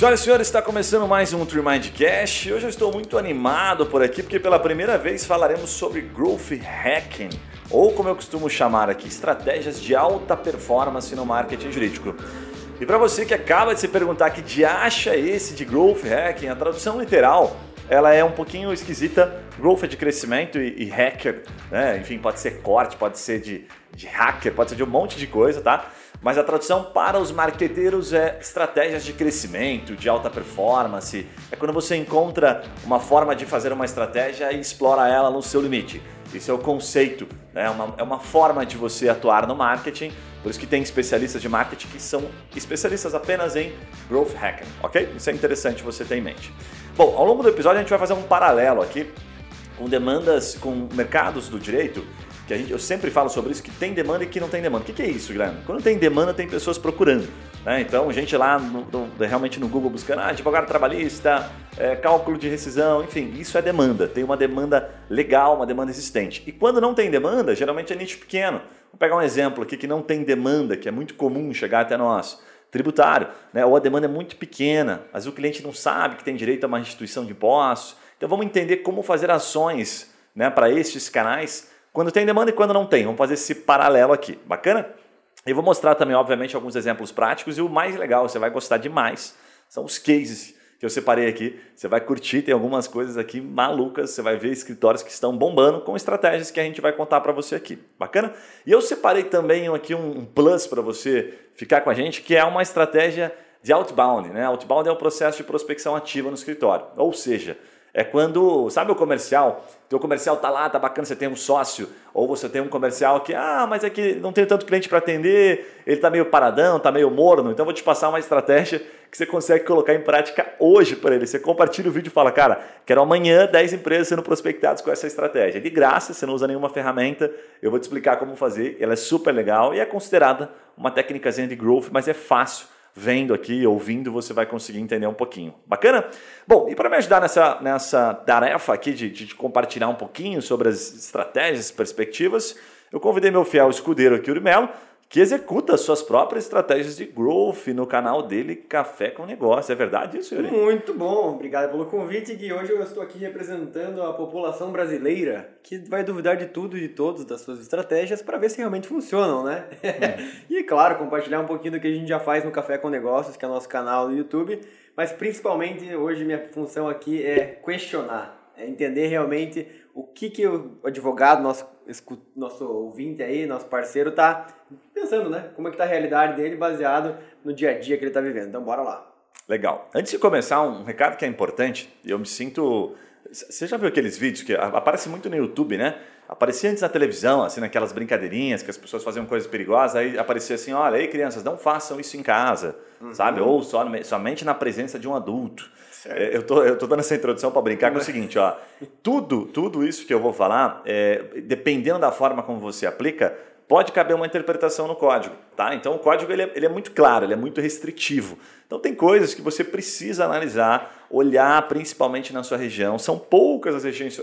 Senhoras e senhores, está começando mais um Trimind Cash. Hoje eu estou muito animado por aqui porque pela primeira vez falaremos sobre Growth Hacking, ou como eu costumo chamar aqui, estratégias de alta performance no marketing jurídico. E para você que acaba de se perguntar que de acha esse de Growth Hacking, a tradução literal ela é um pouquinho esquisita. Growth é de crescimento e, e hacker, né? Enfim, pode ser corte, pode ser de, de hacker, pode ser de um monte de coisa, tá? Mas a tradução para os marqueteiros é estratégias de crescimento, de alta performance. É quando você encontra uma forma de fazer uma estratégia e explora ela no seu limite. Isso é o conceito, né? é, uma, é uma forma de você atuar no marketing. Por isso que tem especialistas de marketing que são especialistas apenas em growth hacking, ok? Isso é interessante você ter em mente. Bom, ao longo do episódio a gente vai fazer um paralelo aqui com demandas, com mercados do direito que a gente, eu sempre falo sobre isso, que tem demanda e que não tem demanda. O que, que é isso, Guilherme? Quando tem demanda, tem pessoas procurando. Né? Então, gente lá no, no, realmente no Google buscando, ah, advogado trabalhista, é, cálculo de rescisão, enfim, isso é demanda. Tem uma demanda legal, uma demanda existente. E quando não tem demanda, geralmente é nicho pequeno. Vou pegar um exemplo aqui que não tem demanda, que é muito comum chegar até nós tributário, né? ou a demanda é muito pequena, mas o cliente não sabe que tem direito a uma restituição de impostos. Então vamos entender como fazer ações né, para estes canais quando tem demanda e quando não tem. Vamos fazer esse paralelo aqui. Bacana? Eu vou mostrar também, obviamente, alguns exemplos práticos e o mais legal, você vai gostar demais, são os cases que eu separei aqui. Você vai curtir, tem algumas coisas aqui malucas, você vai ver escritórios que estão bombando com estratégias que a gente vai contar para você aqui. Bacana? E eu separei também aqui um plus para você ficar com a gente, que é uma estratégia de outbound. Né? Outbound é o processo de prospecção ativa no escritório. Ou seja, é quando, sabe o comercial? Teu comercial tá lá, tá bacana, você tem um sócio, ou você tem um comercial que, ah, mas é que não tem tanto cliente para atender, ele tá meio paradão, tá meio morno, então vou te passar uma estratégia que você consegue colocar em prática hoje para ele. Você compartilha o vídeo e fala, cara, quero amanhã 10 empresas sendo prospectadas com essa estratégia. De graça, você não usa nenhuma ferramenta, eu vou te explicar como fazer, ela é super legal e é considerada uma técnica de growth, mas é fácil vendo aqui, ouvindo, você vai conseguir entender um pouquinho. Bacana? Bom, e para me ajudar nessa, nessa tarefa aqui de, de compartilhar um pouquinho sobre as estratégias, perspectivas, eu convidei meu fiel escudeiro aqui, o Melo, que executa suas próprias estratégias de growth no canal dele Café com Negócio. É verdade isso, Yuri? Muito bom, obrigado pelo convite. E hoje eu estou aqui representando a população brasileira que vai duvidar de tudo e de todos das suas estratégias para ver se realmente funcionam, né? Hum. e claro, compartilhar um pouquinho do que a gente já faz no Café com Negócios, que é o nosso canal no YouTube. Mas principalmente hoje minha função aqui é questionar, é entender realmente o que, que o advogado, nosso, nosso ouvinte aí, nosso parceiro, tá pensando, né? Como é que tá a realidade dele baseado no dia a dia que ele tá vivendo. Então, bora lá. Legal. Antes de começar, um recado que é importante, eu me sinto... Você já viu aqueles vídeos que aparece muito no YouTube, né? Aparecia antes na televisão, assim, naquelas brincadeirinhas que as pessoas faziam coisas perigosas, aí aparecia assim, olha, aí crianças, não façam isso em casa, uhum. sabe? Ou só, somente na presença de um adulto. É, eu tô, eu tô dando essa introdução para brincar com o seguinte, ó. Tudo, tudo isso que eu vou falar, é, dependendo da forma como você aplica, pode caber uma interpretação no código, tá? Então o código ele é, ele é, muito claro, ele é muito restritivo. Então tem coisas que você precisa analisar, olhar principalmente na sua região. São poucas as regiões,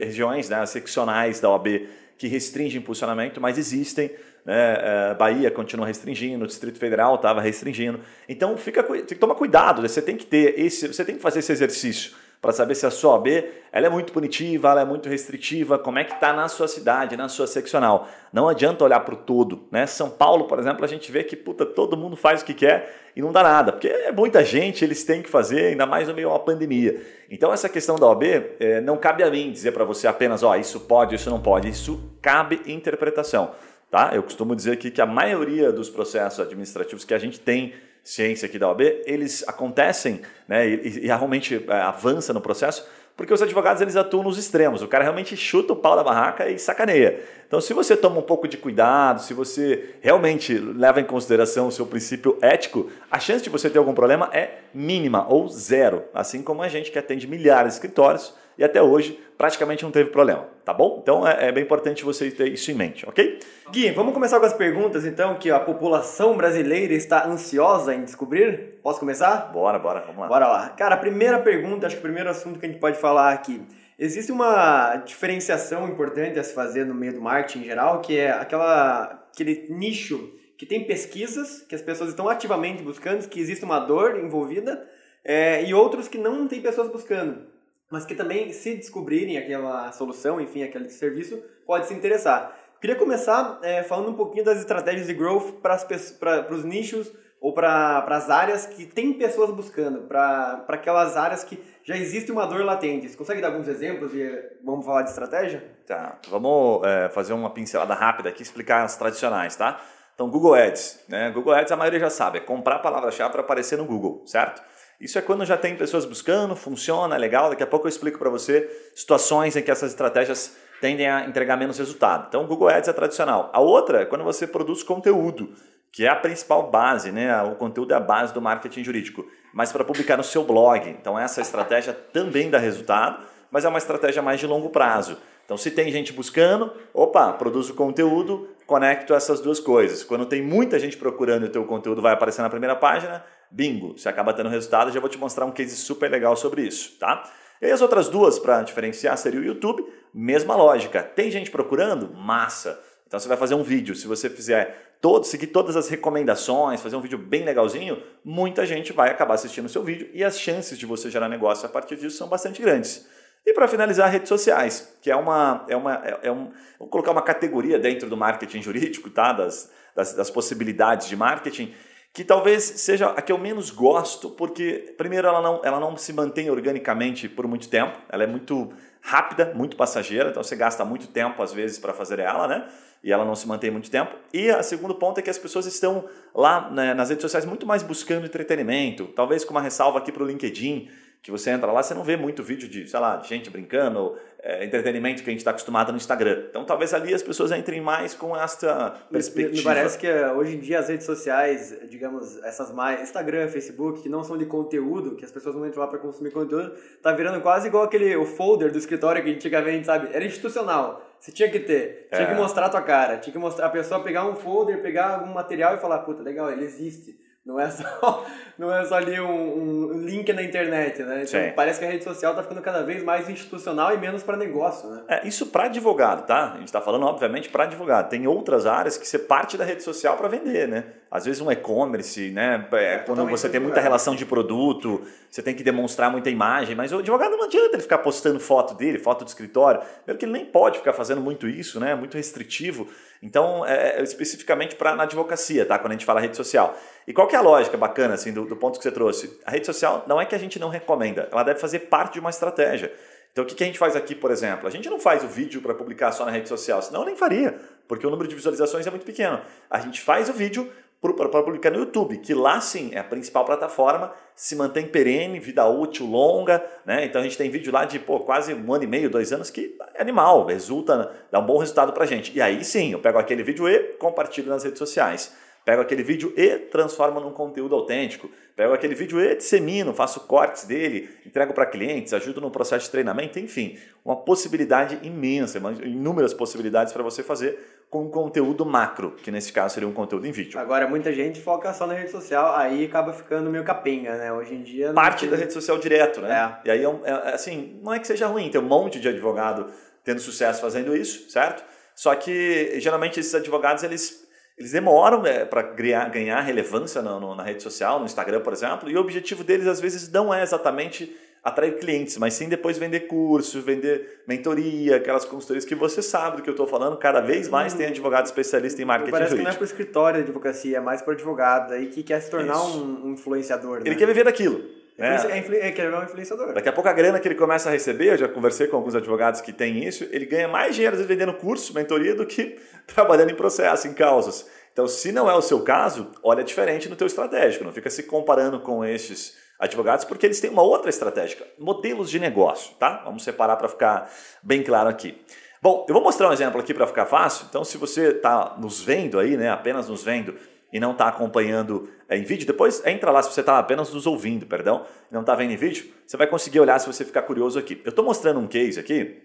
regiões né, as seccionais da OAB que restringem impulsionamento, mas existem. Né? É, Bahia continua restringindo, o Distrito Federal estava restringindo. Então fica, tem que tomar cuidado, né? você tem que ter esse, você tem que fazer esse exercício para saber se a sua OAB ela é muito punitiva, ela é muito restritiva, como é que está na sua cidade, na sua seccional. Não adianta olhar para o todo. Né? São Paulo, por exemplo, a gente vê que puta, todo mundo faz o que quer e não dá nada, porque é muita gente, eles têm que fazer, ainda mais no meio de uma pandemia. Então essa questão da OAB é, não cabe a mim dizer para você apenas, ó, isso pode, isso não pode, isso cabe interpretação. Tá? Eu costumo dizer aqui que a maioria dos processos administrativos que a gente tem ciência aqui da OAB, eles acontecem né, e, e realmente é, avança no processo porque os advogados eles atuam nos extremos. O cara realmente chuta o pau da barraca e sacaneia. Então, se você toma um pouco de cuidado, se você realmente leva em consideração o seu princípio ético, a chance de você ter algum problema é mínima ou zero. Assim como a gente que atende milhares de escritórios e até hoje praticamente não teve problema, tá bom? Então é, é, bem importante você ter isso em mente, ok? Gui, vamos começar com as perguntas então que a população brasileira está ansiosa em descobrir? Posso começar? Bora, bora, vamos lá. Bora lá. Cara, a primeira pergunta, acho que o primeiro assunto que a gente pode falar aqui. Existe uma diferenciação importante a se fazer no meio do marketing em geral, que é aquela, aquele nicho que tem pesquisas, que as pessoas estão ativamente buscando, que existe uma dor envolvida, é, e outros que não tem pessoas buscando, mas que também, se descobrirem aquela solução, enfim, aquele serviço, pode se interessar. Queria começar é, falando um pouquinho das estratégias de growth para os nichos ou para as áreas que tem pessoas buscando, para aquelas áreas que já existe uma dor latente. Você consegue dar alguns exemplos e vamos falar de estratégia? Tá, vamos é, fazer uma pincelada rápida aqui, explicar as tradicionais, tá? Então, Google Ads. Né? Google Ads a maioria já sabe, é comprar palavra-chave para aparecer no Google, certo? Isso é quando já tem pessoas buscando, funciona, é legal. Daqui a pouco eu explico para você situações em que essas estratégias tendem a entregar menos resultado. Então, o Google Ads é tradicional. A outra é quando você produz conteúdo, que é a principal base, né? O conteúdo é a base do marketing jurídico, mas para publicar no seu blog. Então, essa estratégia também dá resultado, mas é uma estratégia mais de longo prazo. Então, se tem gente buscando, opa, produzo conteúdo, conecto essas duas coisas. Quando tem muita gente procurando e o teu conteúdo vai aparecer na primeira página, bingo, você acaba tendo resultado. Já vou te mostrar um case super legal sobre isso, tá? E as outras duas, para diferenciar, seria o YouTube, mesma lógica. Tem gente procurando? Massa! Então você vai fazer um vídeo. Se você fizer todo, seguir todas as recomendações, fazer um vídeo bem legalzinho, muita gente vai acabar assistindo o seu vídeo e as chances de você gerar negócio a partir disso são bastante grandes. E para finalizar, redes sociais, que é uma. É uma é, é um, vou colocar uma categoria dentro do marketing jurídico, tá? das, das, das possibilidades de marketing, que talvez seja a que eu menos gosto, porque, primeiro, ela não, ela não se mantém organicamente por muito tempo, ela é muito rápida, muito passageira, então você gasta muito tempo, às vezes, para fazer ela, né? E ela não se mantém muito tempo. E o segundo ponto é que as pessoas estão lá né, nas redes sociais muito mais buscando entretenimento, talvez com uma ressalva aqui para o LinkedIn que você entra lá, você não vê muito vídeo de, sei lá, de gente brincando, é, entretenimento que a gente está acostumado no Instagram. Então talvez ali as pessoas entrem mais com essa perspectiva. Me parece que eh, hoje em dia as redes sociais, digamos, essas mais, Instagram, Facebook, que não são de conteúdo, que as pessoas não entram lá para consumir conteúdo, tá virando quase igual aquele o folder do escritório que antigamente, sabe, era institucional. Você tinha que ter, tinha é. que mostrar a tua cara, tinha que mostrar a pessoa pegar um folder, pegar algum material e falar, puta, legal, ele existe. Não é só, não é só ali um, um link na internet, né? Então, parece que a rede social está ficando cada vez mais institucional e menos para negócio, né? É, isso para advogado, tá? A gente está falando, obviamente, para advogado. Tem outras áreas que você parte da rede social para vender, né? Às vezes um e-commerce, né? É, é quando você tem muita relação de produto, você tem que demonstrar muita imagem, mas o advogado não adianta ele ficar postando foto dele, foto do escritório, mesmo que ele nem pode ficar fazendo muito isso, né? Muito restritivo. Então, é, é especificamente para na advocacia, tá? Quando a gente fala rede social. E qual que é a lógica bacana, assim, do, do ponto que você trouxe? A rede social não é que a gente não recomenda, ela deve fazer parte de uma estratégia. Então, o que, que a gente faz aqui, por exemplo? A gente não faz o vídeo para publicar só na rede social, senão eu nem faria, porque o número de visualizações é muito pequeno. A gente faz o vídeo para publicar no YouTube, que lá sim é a principal plataforma, se mantém perene, vida útil longa, né? Então a gente tem vídeo lá de pô, quase um ano e meio, dois anos, que é animal, resulta, dá um bom resultado para gente. E aí sim, eu pego aquele vídeo e compartilho nas redes sociais. Pego aquele vídeo e transformo num conteúdo autêntico. Pego aquele vídeo e dissemino, faço cortes dele, entrego para clientes, ajudo no processo de treinamento, enfim, uma possibilidade imensa, inúmeras possibilidades para você fazer com conteúdo macro, que nesse caso seria um conteúdo em vídeo. Agora, muita gente foca só na rede social, aí acaba ficando meio capenga, né? Hoje em dia... Parte tem... da rede social direto, né? É. E aí, é, é, assim, não é que seja ruim, tem um monte de advogado tendo sucesso fazendo isso, certo? Só que, geralmente, esses advogados, eles eles demoram né, para ganhar relevância no, na rede social, no Instagram, por exemplo, e o objetivo deles às vezes não é exatamente atrair clientes, mas sim depois vender cursos, vender mentoria, aquelas consultorias que você sabe do que eu estou falando. Cada vez mais tem advogado especialista em marketing Parece jurídico. que não é para o escritório de advocacia, é mais para o advogado aí que quer se tornar um, um, influenciador. Ele né? quer viver daquilo. É, é, é querer um influenciador. Daqui a pouco a grana que ele começa a receber, eu já conversei com alguns advogados que têm isso, ele ganha mais dinheiro vendendo curso, mentoria, do que trabalhando em processo, em causas. Então, se não é o seu caso, olha diferente no teu estratégico, não fica se comparando com esses advogados, porque eles têm uma outra estratégia, modelos de negócio, tá? Vamos separar para ficar bem claro aqui. Bom, eu vou mostrar um exemplo aqui para ficar fácil. Então, se você está nos vendo aí, né, apenas nos vendo e não está acompanhando é, em vídeo, depois entra lá se você está apenas nos ouvindo, perdão, e não está vendo em vídeo, você vai conseguir olhar se você ficar curioso aqui. Eu estou mostrando um case aqui,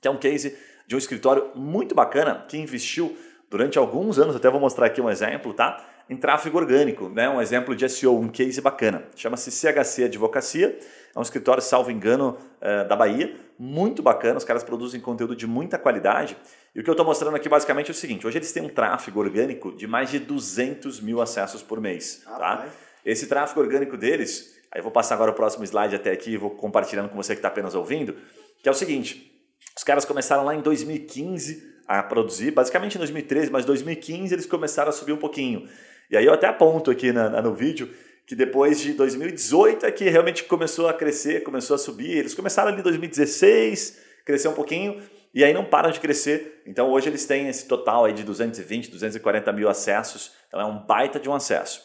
que é um case de um escritório muito bacana que investiu durante alguns anos, até vou mostrar aqui um exemplo, tá? Em tráfego orgânico, né? Um exemplo de SEO, um case bacana. Chama-se CHC Advocacia, é um escritório, salvo engano, uh, da Bahia, muito bacana, os caras produzem conteúdo de muita qualidade. E o que eu estou mostrando aqui basicamente é o seguinte: hoje eles têm um tráfego orgânico de mais de 200 mil acessos por mês. Ah, tá? Esse tráfego orgânico deles Aí eu vou passar agora o próximo slide até aqui e vou compartilhando com você que está apenas ouvindo, que é o seguinte, os caras começaram lá em 2015 a produzir, basicamente em 2013, mas 2015 eles começaram a subir um pouquinho. E aí eu até aponto aqui na, no vídeo que depois de 2018 é que realmente começou a crescer, começou a subir. Eles começaram ali em 2016, cresceu um pouquinho, e aí não param de crescer. Então hoje eles têm esse total aí de 220, 240 mil acessos. Então é um baita de um acesso.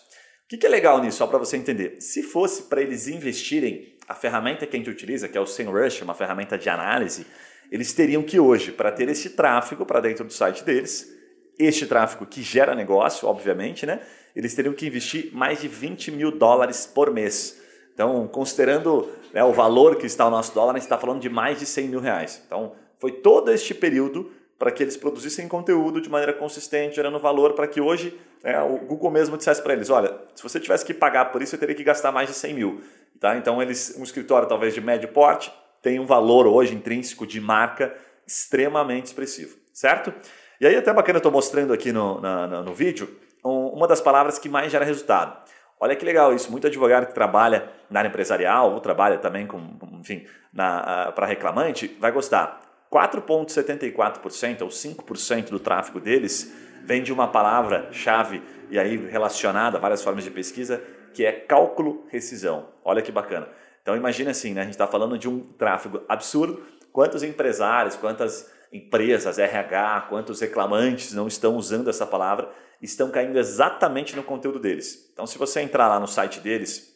O que, é legal nisso, só para você entender? Se fosse para eles investirem a ferramenta que a gente utiliza, que é o SEMrush, uma ferramenta de análise, eles teriam que hoje, para ter esse tráfego para dentro do site deles, este tráfego que gera negócio, obviamente, né? Eles teriam que investir mais de 20 mil dólares por mês. Então, considerando né, o valor que está o nosso dólar, a gente está falando de mais de 100 mil reais. Então, foi todo este período para que eles produzissem conteúdo de maneira consistente, gerando valor para que hoje né, o Google mesmo dissesse para eles, olha, se você tivesse que pagar por isso, eu teria que gastar mais de 100 mil. Tá? Então, eles, um escritório talvez de médio porte tem um valor hoje intrínseco de marca extremamente expressivo, certo? E aí até bacana eu estou mostrando aqui no, na, no vídeo uma das palavras que mais gera resultado. Olha que legal isso, muito advogado que trabalha na área empresarial ou trabalha também com, enfim, para reclamante, vai gostar. 4,74% ou 5% do tráfego deles vem de uma palavra-chave e aí relacionada a várias formas de pesquisa, que é cálculo rescisão. Olha que bacana. Então imagine assim, né? a gente está falando de um tráfego absurdo. Quantos empresários, quantas empresas, RH, quantos reclamantes não estão usando essa palavra, estão caindo exatamente no conteúdo deles. Então se você entrar lá no site deles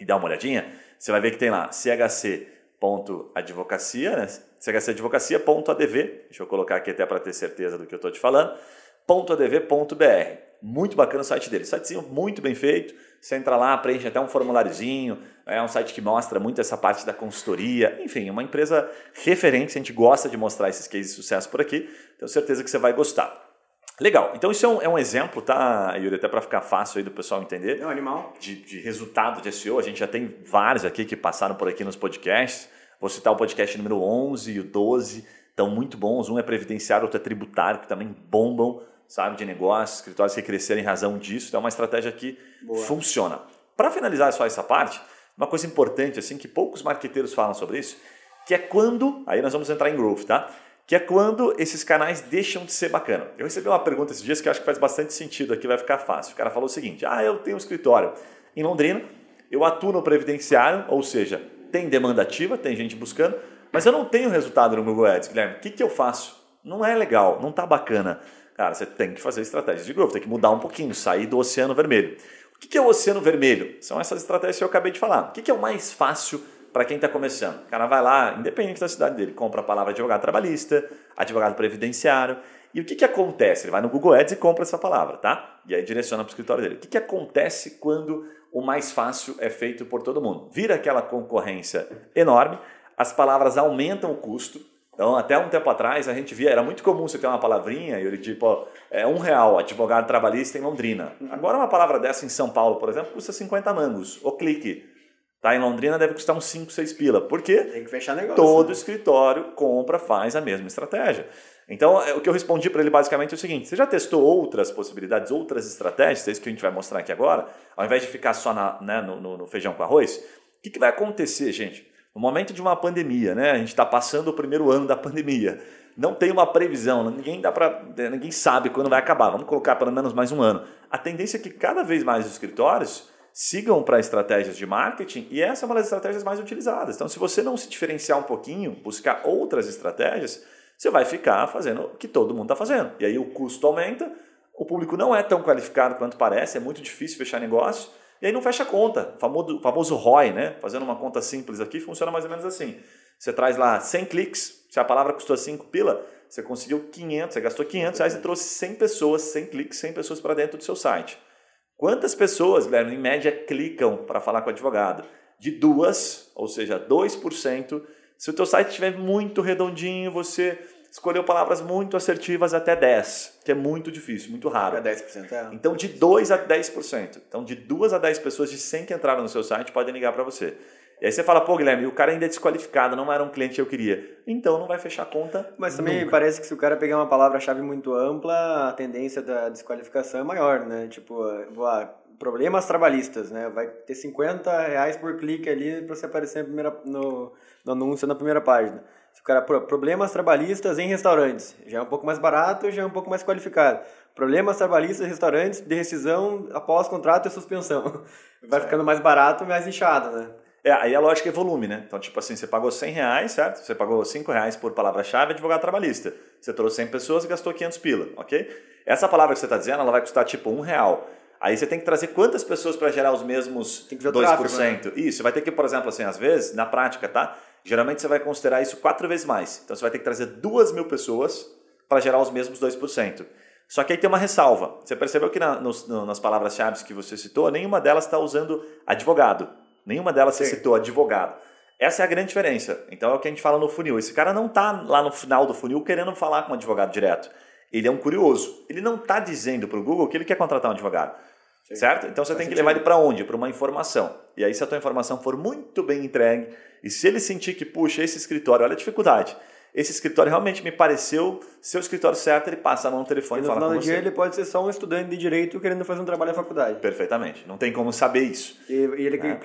e dar uma olhadinha, você vai ver que tem lá chc.advocacia, né? chcadvocacia.adv, deixa eu colocar aqui até para ter certeza do que eu estou te falando, .adv.br. Muito bacana o site deles. Sitezinho muito bem feito. Você entra lá, preenche até um formuláriozinho. É um site que mostra muito essa parte da consultoria. Enfim, é uma empresa referente. A gente gosta de mostrar esses cases de sucesso por aqui. Tenho certeza que você vai gostar. Legal. Então isso é um, é um exemplo, tá, Yuri? Até para ficar fácil aí do pessoal entender. É um animal. De, de resultado de SEO. A gente já tem vários aqui que passaram por aqui nos podcasts. Vou citar o podcast número 11 e o 12. Estão muito bons. Um é previdenciário, outro é tributário, que também bombam sabe, de negócios, escritórios que cresceram em razão disso. Então é uma estratégia que Boa. funciona. Para finalizar só essa parte, uma coisa importante assim que poucos marqueteiros falam sobre isso, que é quando, aí nós vamos entrar em growth, tá? Que é quando esses canais deixam de ser bacana. Eu recebi uma pergunta esses dias que acho que faz bastante sentido aqui, vai ficar fácil. O cara falou o seguinte: "Ah, eu tenho um escritório em Londrina, eu atuo no previdenciário, ou seja, tem demanda ativa, tem gente buscando, mas eu não tenho resultado no Google Ads, Guilherme. O que, que eu faço? Não é legal, não tá bacana. Cara, você tem que fazer estratégias de growth, tem que mudar um pouquinho, sair do oceano vermelho. O que é o oceano vermelho? São essas estratégias que eu acabei de falar. O que é o mais fácil para quem está começando? O cara vai lá, independente da cidade dele, compra a palavra advogado trabalhista, advogado previdenciário. E o que, que acontece? Ele vai no Google Ads e compra essa palavra, tá? E aí direciona para o escritório dele. O que, que acontece quando o mais fácil é feito por todo mundo? Vira aquela concorrência enorme, as palavras aumentam o custo, então, até um tempo atrás, a gente via, era muito comum você ter uma palavrinha e ele tipo, é um real, advogado trabalhista em Londrina. Uhum. Agora, uma palavra dessa em São Paulo, por exemplo, custa 50 mangos. O clique. Tá, em Londrina deve custar uns 5, 6 pila. Por quê? Tem que fechar negócio. Todo né? escritório compra, faz a mesma estratégia. Então, é, o que eu respondi para ele basicamente é o seguinte: você já testou outras possibilidades, outras estratégias? É isso que a gente vai mostrar aqui agora. Ao invés de ficar só na, né, no, no, no feijão com arroz, o que, que vai acontecer, gente? No momento de uma pandemia, né? A gente está passando o primeiro ano da pandemia. Não tem uma previsão, ninguém dá para, ninguém sabe quando vai acabar. Vamos colocar pelo menos mais um ano. A tendência é que cada vez mais os escritórios sigam para estratégias de marketing e essa é uma das estratégias mais utilizadas. Então, se você não se diferenciar um pouquinho, buscar outras estratégias, você vai ficar fazendo o que todo mundo está fazendo. E aí o custo aumenta, o público não é tão qualificado quanto parece, é muito difícil fechar negócio e aí não fecha a conta, famoso, famoso ROI, né? Fazendo uma conta simples aqui, funciona mais ou menos assim. Você traz lá 100 cliques, se a palavra custou 5 pila, você conseguiu 500, você gastou 500 reais e trouxe 100 pessoas, 100 cliques, 100 pessoas para dentro do seu site. Quantas pessoas, Guilherme, em média, clicam para falar com o advogado? De duas, ou seja, 2%. Se o teu site estiver muito redondinho, você escolheu palavras muito assertivas até 10, que é muito difícil, muito raro. É 10%, é. Então, de 2 a 10%. Então, de 2 a 10 pessoas de 100 que entraram no seu site podem ligar para você. E aí você fala, pô, Guilherme, o cara ainda é desqualificado, não era um cliente que eu queria. Então não vai fechar a conta. Mas também nunca. parece que se o cara pegar uma palavra-chave muito ampla, a tendência da desqualificação é maior, né? Tipo, ah, problemas trabalhistas, né? Vai ter 50 reais por clique ali para você aparecer primeira, no, no anúncio na primeira página. Cara problemas trabalhistas em restaurantes, já é um pouco mais barato, já é um pouco mais qualificado. Problemas trabalhistas em restaurantes de rescisão após contrato e suspensão. Vai ficando mais barato, mais inchado, né? É, aí a lógica é volume, né? Então, tipo assim, você pagou 100 reais, certo? Você pagou 5 reais por palavra-chave advogado trabalhista. Você trouxe 100 pessoas e gastou 500 pila, ok? Essa palavra que você está dizendo, ela vai custar tipo um real. Aí você tem que trazer quantas pessoas para gerar os mesmos tem que 2%? Tráfego, né? Isso, vai ter que, por exemplo, assim, às vezes, na prática, tá? Geralmente você vai considerar isso quatro vezes mais. Então você vai ter que trazer duas mil pessoas para gerar os mesmos 2%. Só que aí tem uma ressalva. Você percebeu que na, nos, no, nas palavras-chave que você citou, nenhuma delas está usando advogado. Nenhuma delas Sim. você citou advogado. Essa é a grande diferença. Então é o que a gente fala no funil. Esse cara não está lá no final do funil querendo falar com um advogado direto. Ele é um curioso. Ele não está dizendo para o Google que ele quer contratar um advogado. Sim. Certo? Então você Faz tem que levar ele para onde? Para uma informação. E aí, se a tua informação for muito bem entregue, e se ele sentir que, puxa, esse escritório, olha a dificuldade. Esse escritório realmente me pareceu ser o escritório certo, ele passa a mão no telefone e, e fala com você. No dia ele pode ser só um estudante de direito querendo fazer um trabalho na faculdade. Perfeitamente. Não tem como saber isso. E, e ele é.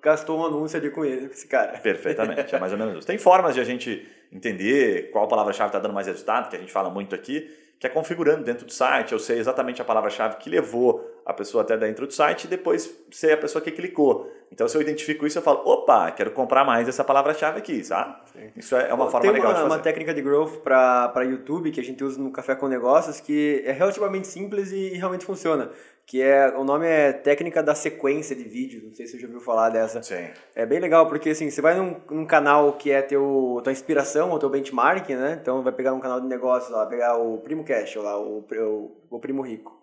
gastou um anúncio ali com ele, com esse cara. Perfeitamente. É mais ou menos isso. Tem formas de a gente entender qual palavra-chave está dando mais resultado, que a gente fala muito aqui que é configurando dentro do site, eu sei exatamente a palavra-chave que levou a pessoa até dentro do site e depois sei a pessoa que clicou. Então, se eu identifico isso, eu falo, opa, quero comprar mais essa palavra-chave aqui, sabe? Sim. Isso é uma forma Tem legal uma, de fazer. uma técnica de growth para YouTube que a gente usa no Café com Negócios que é relativamente simples e realmente funciona que é o nome é técnica da sequência de vídeos. Não sei se você já ouviu falar dessa. Sim. É bem legal porque assim você vai num, num canal que é teu tua inspiração ou teu benchmark, né? Então vai pegar um canal de negócio lá, pegar o Primo Cash lá, o, o, o Primo Rico.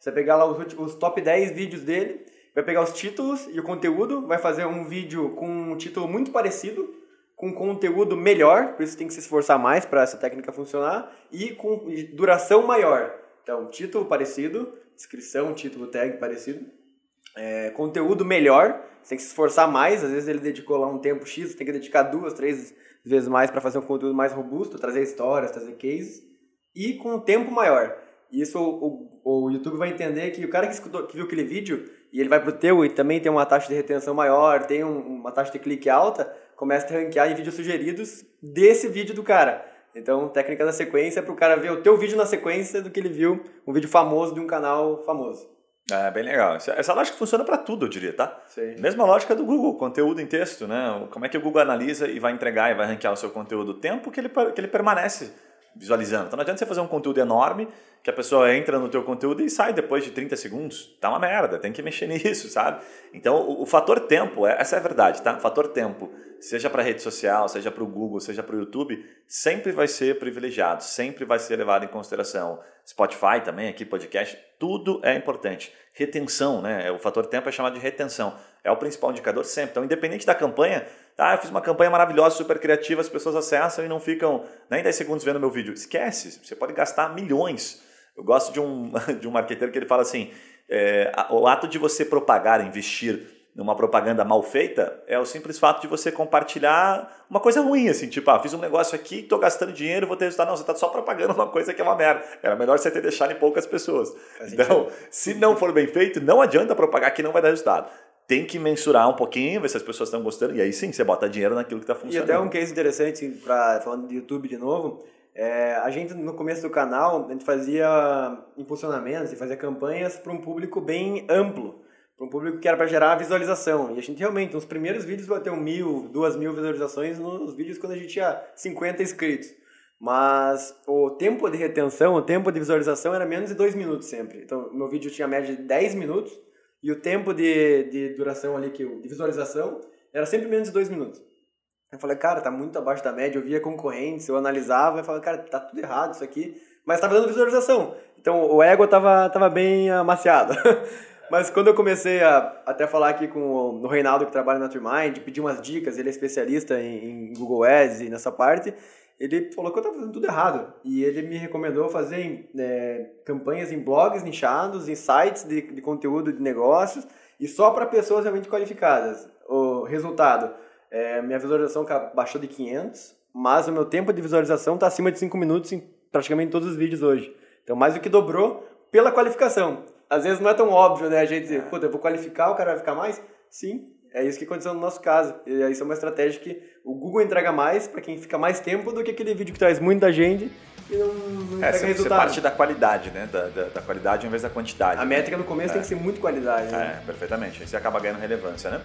Você vai pegar lá os, os top 10 vídeos dele, vai pegar os títulos e o conteúdo, vai fazer um vídeo com um título muito parecido, com conteúdo melhor, por isso tem que se esforçar mais para essa técnica funcionar e com duração maior. Então, título parecido, descrição, título, tag parecido. É, conteúdo melhor, você tem que se esforçar mais. Às vezes ele dedicou lá um tempo X, você tem que dedicar duas, três vezes mais para fazer um conteúdo mais robusto, trazer histórias, trazer cases. E com um tempo maior. Isso o, o, YouTube vai entender que o cara que, escutou, que viu aquele vídeo e ele vai pro teu e também tem uma taxa de retenção maior, tem um, uma taxa de clique alta, começa a ranquear em vídeos sugeridos desse vídeo do cara. Então, técnica da sequência é para o cara ver o teu vídeo na sequência do que ele viu um vídeo famoso de um canal famoso. É, bem legal. Essa lógica funciona para tudo, eu diria, tá? Sim. Mesma lógica do Google, conteúdo em texto, né? Como é que o Google analisa e vai entregar e vai ranquear o seu conteúdo? O tempo que ele, que ele permanece visualizando. Então não adianta você fazer um conteúdo enorme que a pessoa entra no teu conteúdo e sai depois de 30 segundos. Tá uma merda, tem que mexer nisso, sabe? Então o, o fator tempo, é, essa é a verdade, tá? O fator tempo, seja para rede social, seja para o Google, seja para o YouTube, sempre vai ser privilegiado, sempre vai ser levado em consideração. Spotify também, aqui podcast, tudo é importante. Retenção, né? O fator tempo é chamado de retenção. É o principal indicador sempre. Então, independente da campanha, ah, eu fiz uma campanha maravilhosa, super criativa, as pessoas acessam e não ficam nem 10 segundos vendo meu vídeo. Esquece, você pode gastar milhões. Eu gosto de um, de um marqueteiro que ele fala assim: é, o ato de você propagar, investir numa propaganda mal feita é o simples fato de você compartilhar uma coisa ruim, assim, tipo, ah, fiz um negócio aqui, estou gastando dinheiro, vou ter resultado. Não, você está só propagando uma coisa que é uma merda. Era melhor você ter deixado em poucas pessoas. Então, se não for bem feito, não adianta propagar que não vai dar resultado tem que mensurar um pouquinho, ver se as pessoas estão gostando, e aí sim, você bota dinheiro naquilo que está funcionando. E até um case interessante, pra, falando de YouTube de novo, é, a gente no começo do canal, a gente fazia impulsionamentos e fazia campanhas para um público bem amplo, para um público que era para gerar visualização. E a gente realmente, nos primeiros vídeos, bateu mil, duas mil visualizações nos vídeos quando a gente tinha 50 inscritos. Mas o tempo de retenção, o tempo de visualização era menos de dois minutos sempre. Então, meu vídeo tinha média de 10 minutos, e o tempo de, de duração ali, que de visualização, era sempre menos de dois minutos. Eu falei, cara, tá muito abaixo da média. Eu via concorrentes, eu analisava e falava, cara, tá tudo errado isso aqui. Mas tava dando visualização. Então o ego tava, tava bem amaciado. Mas quando eu comecei a até falar aqui com o, Reinaldo, que trabalha na Turmind, pedir umas dicas, ele é especialista em, em Google Ads e nessa parte, ele falou que eu estava fazendo tudo errado. E ele me recomendou fazer é, campanhas em blogs nichados, em sites de, de conteúdo de negócios e só para pessoas realmente qualificadas. O resultado, é, minha visualização baixou de 500, mas o meu tempo de visualização está acima de 5 minutos em praticamente todos os vídeos hoje. Então, mais do que dobrou pela qualificação. às vezes não é tão óbvio, né? A gente, é. puta, eu vou qualificar, o cara vai ficar mais? Sim, é isso que aconteceu no nosso caso. E isso é uma estratégia que o Google entrega mais para quem fica mais tempo do que aquele vídeo que traz muita gente e não, não é, entrega resultado. Você parte da qualidade, né? Da, da, da, qualidade ao invés da quantidade. A né? métrica no começo é. tem que ser muito qualidade. Né? É, perfeitamente. Aí você acaba ganhando relevância, né?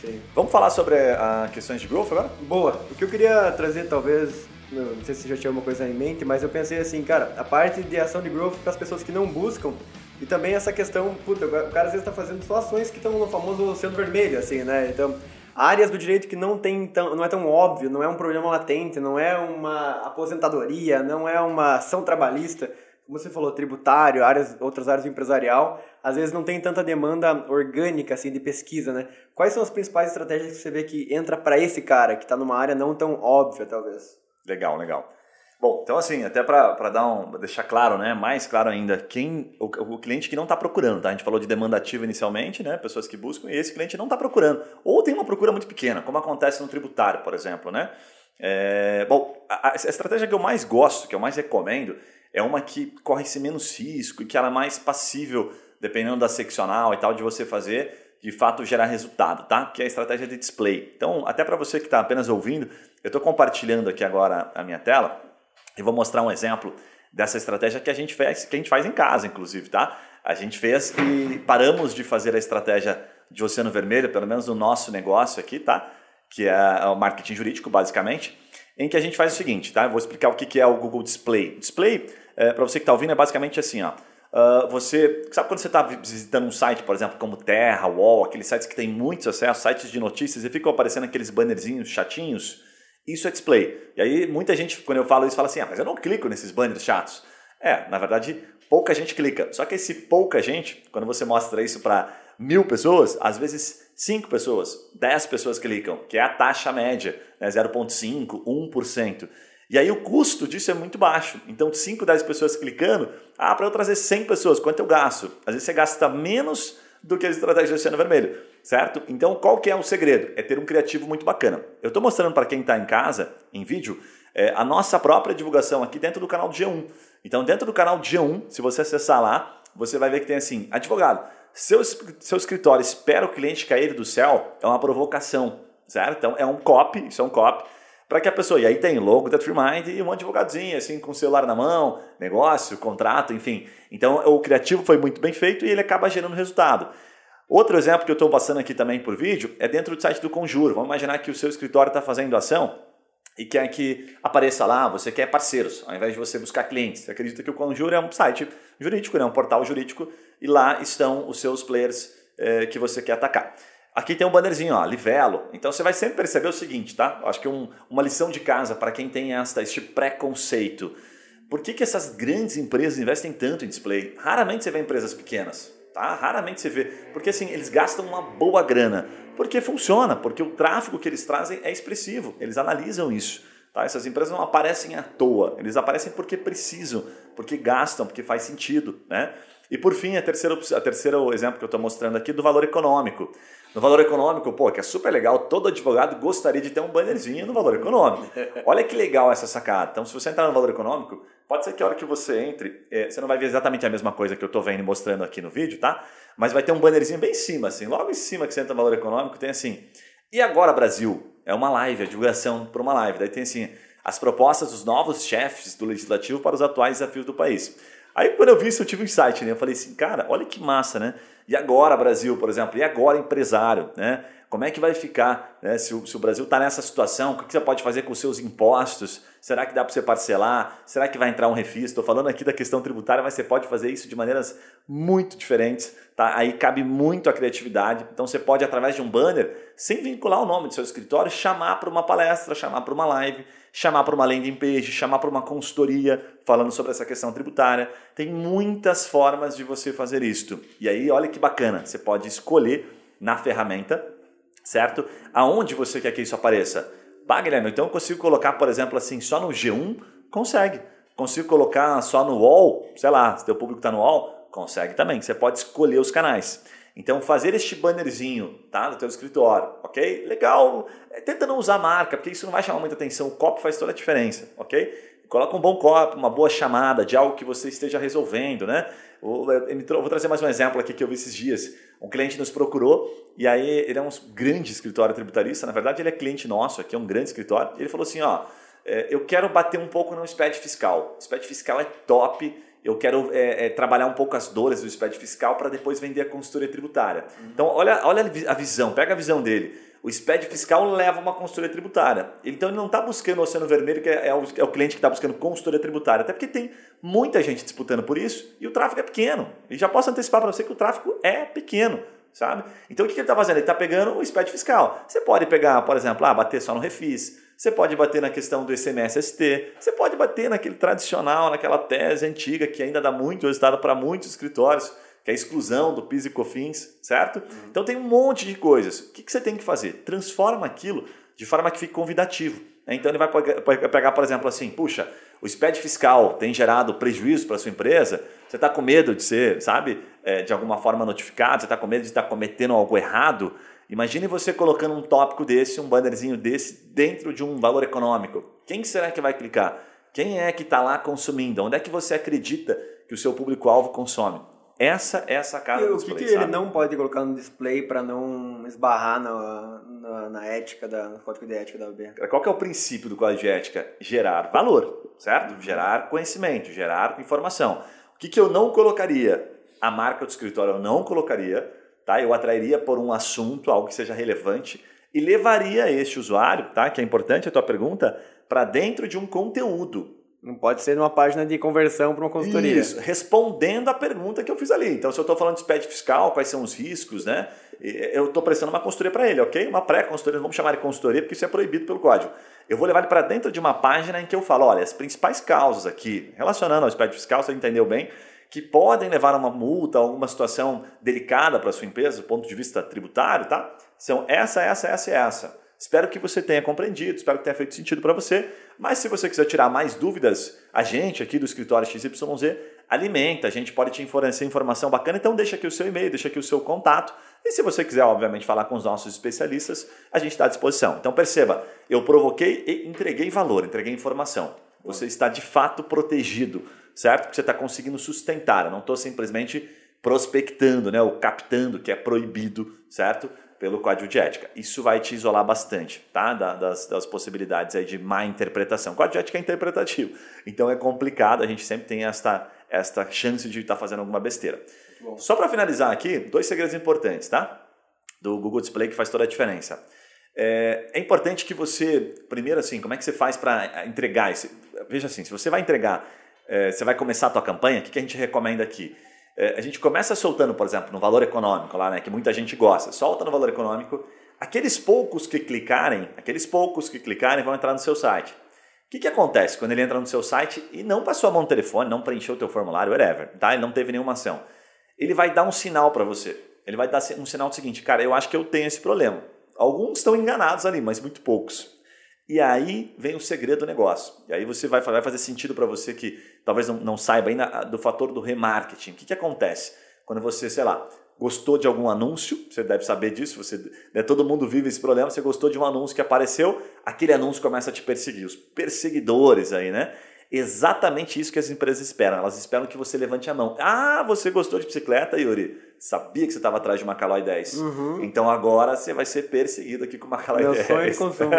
Sim. Vamos falar sobre a questões de growth agora? Boa. O que eu queria trazer, talvez, não sei se você já tinha alguma coisa em mente, mas eu pensei assim, cara, a parte de ação de growth para as pessoas que não buscam e também essa questão, puta, o cara às vezes está fazendo só ações que estão no famoso oceano vermelho, assim, né? Então, áreas do direito que não tem tão, não é tão óbvio, não é um problema latente, não é uma aposentadoria, não é uma ação trabalhista, como você falou, tributário, áreas, outras áreas do empresarial, às vezes não tem tanta demanda orgânica assim de pesquisa, né? Quais são as principais estratégias que você vê que entra para esse cara que está numa área não tão óbvia, talvez? Legal, legal. Bom, então assim, até para dar um, deixar claro, né, mais claro ainda, quem o, o cliente que não está procurando, tá? A gente falou de demanda ativa inicialmente, né, pessoas que buscam, e esse cliente não está procurando, ou tem uma procura muito pequena, como acontece no tributário, por exemplo, né? É, bom, a, a, estratégia que eu mais gosto, que eu mais recomendo, é uma que corre-se menos risco e que ela é mais passível, dependendo da seccional e tal, de você fazer, de fato gerar resultado, tá? Que é a estratégia de display. Então, até para você que está apenas ouvindo, eu estou compartilhando aqui agora a minha tela e vou mostrar um exemplo dessa estratégia que a gente fez, que a gente faz em casa, inclusive, tá? A gente fez e paramos de fazer a estratégia de Oceano Vermelho, pelo menos no nosso negócio aqui, tá? Que é o marketing jurídico, basicamente, em que a gente faz o seguinte, tá? Eu vou explicar o que é o Google Display. Display, é, para você que está ouvindo, é basicamente assim, ó. Uh, você sabe quando você está visitando um site, por exemplo, como Terra, Wall, aqueles sites que tem muitos acessos, sites de notícias, e ficam aparecendo aqueles bannerzinhos chatinhos isso é display. E aí muita gente, quando eu falo isso, fala assim, ah, mas eu não clico nesses banners chatos. É, na verdade, pouca gente clica. Só que esse pouca gente, quando você mostra isso para mil pessoas, às vezes 5 pessoas, 10 pessoas clicam, que é a taxa média, né, 0,5%, 1%. E aí o custo disso é muito baixo. Então, 5, 10 pessoas clicando, ah, para eu trazer 100 pessoas, quanto eu gasto? Às vezes você gasta menos do que a estratégia do Oceano Vermelho, certo? Então, qual que é o segredo? É ter um criativo muito bacana. Eu estou mostrando para quem está em casa, em vídeo, é, a nossa própria divulgação aqui dentro do canal do G1. Então, dentro do canal do G1, se você acessar lá, você vai ver que tem assim, advogado, seu, seu escritório espera o cliente cair do céu, é uma provocação, certo? Então, é um copy, isso é um copy, para que a pessoa, e aí tem logo da TreeMind e um advogadinho, assim, com o celular na mão, negócio, contrato, enfim. Então o criativo foi muito bem feito e ele acaba gerando resultado. Outro exemplo que eu estou passando aqui também por vídeo é dentro do site do Conjuro. Vamos imaginar que o seu escritório está fazendo ação e quer que apareça lá, você quer parceiros, ao invés de você buscar clientes. Você acredita que o Conjuro é um site jurídico, né? um portal jurídico, e lá estão os seus players eh, que você quer atacar. Aqui tem um bannerzinho, ó, Livelo. Então você vai sempre perceber o seguinte, tá? Acho que um, uma lição de casa para quem tem esta, este preconceito. Por que, que essas grandes empresas investem tanto em display? Raramente você vê empresas pequenas, tá? Raramente você vê. Porque assim, eles gastam uma boa grana. Porque funciona, porque o tráfego que eles trazem é expressivo. Eles analisam isso. Tá? Essas empresas não aparecem à toa. Eles aparecem porque precisam, porque gastam, porque faz sentido, né? E por fim, a terceira, a terceiro exemplo que eu estou mostrando aqui do valor econômico. No valor econômico, pô, que é super legal, todo advogado gostaria de ter um bannerzinho no valor econômico. Olha que legal essa sacada. Então, se você entrar no valor econômico, pode ser que a hora que você entre, é, você não vai ver exatamente a mesma coisa que eu estou vendo e mostrando aqui no vídeo, tá? Mas vai ter um bannerzinho bem em cima, assim, logo em cima que você entra no valor econômico, tem assim, e agora Brasil? É uma live, a divulgação para uma live. Daí tem assim, as propostas dos novos chefes do legislativo para os atuais desafios do país. Aí quando eu vi isso, eu tive um insight, né? Eu falei assim, cara, olha que massa, né? E agora, Brasil, por exemplo, e agora, empresário, né? Como é que vai ficar né? se, o, se o Brasil está nessa situação? O que você pode fazer com os seus impostos? Será que dá para você parcelar? Será que vai entrar um refis? Estou falando aqui da questão tributária, mas você pode fazer isso de maneiras muito diferentes. Tá? Aí cabe muito a criatividade. Então você pode, através de um banner, sem vincular o nome do seu escritório, chamar para uma palestra, chamar para uma live, chamar para uma landing page, chamar para uma consultoria falando sobre essa questão tributária. Tem muitas formas de você fazer isto. E aí, olha que bacana, você pode escolher na ferramenta certo? Aonde você quer que isso apareça? Bah, Guilherme, então eu consigo colocar, por exemplo, assim, só no G1? Consegue. Consigo colocar só no UOL? Sei lá, se teu público está no UOL? Consegue também. Você pode escolher os canais. Então, fazer este bannerzinho tá, no teu escritório, ok? Legal. É, tenta não usar marca, porque isso não vai chamar muita atenção. O copy faz toda a diferença, ok? Coloca um bom copo, uma boa chamada de algo que você esteja resolvendo, né? Vou, trazer mais um exemplo aqui que eu vi esses dias. Um cliente nos procurou e aí ele é um grande escritório tributarista, na verdade ele é cliente nosso aqui, é um grande escritório. Ele falou assim, ó, é, eu quero bater um pouco no SPED fiscal. SPED fiscal é top, eu quero é, é, trabalhar um pouco as dores do SPED fiscal para depois vender a consultoria tributária. Uhum. Então, olha, olha a visão, pega a visão dele. O SPED fiscal leva uma consultoria tributária. Então, ele não está buscando o Oceano Vermelho, que é, é, o, é o cliente que está buscando consultoria tributária. Até porque tem muita gente disputando por isso e o tráfego é pequeno. E já posso antecipar para você que o tráfego é pequeno sabe? Então o que ele está fazendo? Ele está pegando o SPED fiscal. Você pode pegar, por exemplo, ah, bater só no refis, você pode bater na questão do ICMS-ST, você pode bater naquele tradicional, naquela tese antiga que ainda dá muito resultado para muitos escritórios, que é a exclusão do PIS e COFINS, certo? Uhum. Então tem um monte de coisas. O que, que você tem que fazer? Transforma aquilo de forma que fique convidativo. Então ele vai pegar, por exemplo, assim, puxa, o SPED fiscal tem gerado prejuízo para sua empresa, você está com medo de ser, sabe, é, de alguma forma notificado, você está com medo de estar tá cometendo algo errado, Imagine você colocando um tópico desse, um bannerzinho desse, dentro de um valor econômico. Quem será que vai clicar? Quem é que está lá consumindo? Onde é que você acredita que o seu público-alvo consome? Essa é a sacada do display. O que, que ele não pode colocar no display para não esbarrar na, na, na, ética, da, no código de ética da UB? Qual que é o princípio do código de ética? Gerar valor, certo? Uhum. Gerar conhecimento, gerar informação. O que, que eu não colocaria? A marca do escritório eu não colocaria tá? Eu atrairia por um assunto, algo que seja relevante e levaria este usuário, tá? Que é importante a tua pergunta, para dentro de um conteúdo. Não pode ser numa página de conversão para uma consultoria. Isso, respondendo a pergunta que eu fiz ali. Então, se eu estou falando de SPED fiscal, quais são os riscos, né? Eu estou prestando uma consultoria para ele, ok? Uma pré-consultoria, vamos chamar de consultoria, porque isso é proibido pelo código. Eu vou levar ele para dentro de uma página em que eu falo, olha, as principais causas aqui, relacionando ao SPED fiscal, você entendeu bem, que podem levar a uma multa, a alguma situação delicada para a sua empresa, do ponto de vista tributário, tá? São essa, essa, essa e essa. Espero que você tenha compreendido, espero que tenha feito sentido para você. Mas se você quiser tirar mais dúvidas, a gente aqui do escritório XYZ alimenta, a gente pode te fornecer informação bacana, então deixa aqui o seu e-mail, deixa aqui o seu contato. E se você quiser, obviamente, falar com os nossos especialistas, a gente está à disposição. Então perceba, eu provoquei e entreguei valor, entreguei informação. Você está de fato protegido certo? Porque você está conseguindo sustentar. Eu não estou simplesmente prospectando, né, ou captando, que é proibido, certo? Pelo código de ética. Isso vai te isolar bastante, tá? Das, das possibilidades aí de má interpretação. O código de ética é interpretativo, então é complicado. A gente sempre tem esta, esta chance de estar tá fazendo alguma besteira. Só para finalizar aqui, dois segredos importantes, tá? Do Google Display que faz toda a diferença. É, é importante que você, primeiro assim, como é que você faz para entregar esse? Veja assim, se você vai entregar é, você vai começar a tua campanha, o que, que a gente recomenda aqui? É, a gente começa soltando, por exemplo, no valor econômico lá, né, que muita gente gosta. Solta no valor econômico. Aqueles poucos que clicarem, aqueles poucos que clicarem vão entrar no seu site. O que, que acontece quando ele entra no seu site e não passou a mão no telefone, não preencheu o teu formulário, whatever, tá? Ele não teve nenhuma ação. Ele vai dar um sinal para você. Ele vai dar um sinal do seguinte, cara, eu acho que eu tenho esse problema. Alguns estão enganados ali, mas muito poucos. E aí vem o segredo do negócio. E aí você vai, vai fazer sentido para você que talvez não, não saiba ainda do fator do remarketing. O que, que acontece? Quando você, sei lá, gostou de algum anúncio, você deve saber disso, você, né, todo mundo vive esse problema, você gostou de um anúncio que apareceu, aquele anúncio começa a te perseguir. Os perseguidores aí, né? Exatamente isso que as empresas esperam. Elas esperam que você levante a mão. Ah, você gostou de bicicleta, Yuri? Sabia que você estava atrás de uma Caloi 10. Uhum. Então agora você vai ser perseguido aqui com uma Caloi Meu 10. Meu sonho de consumo.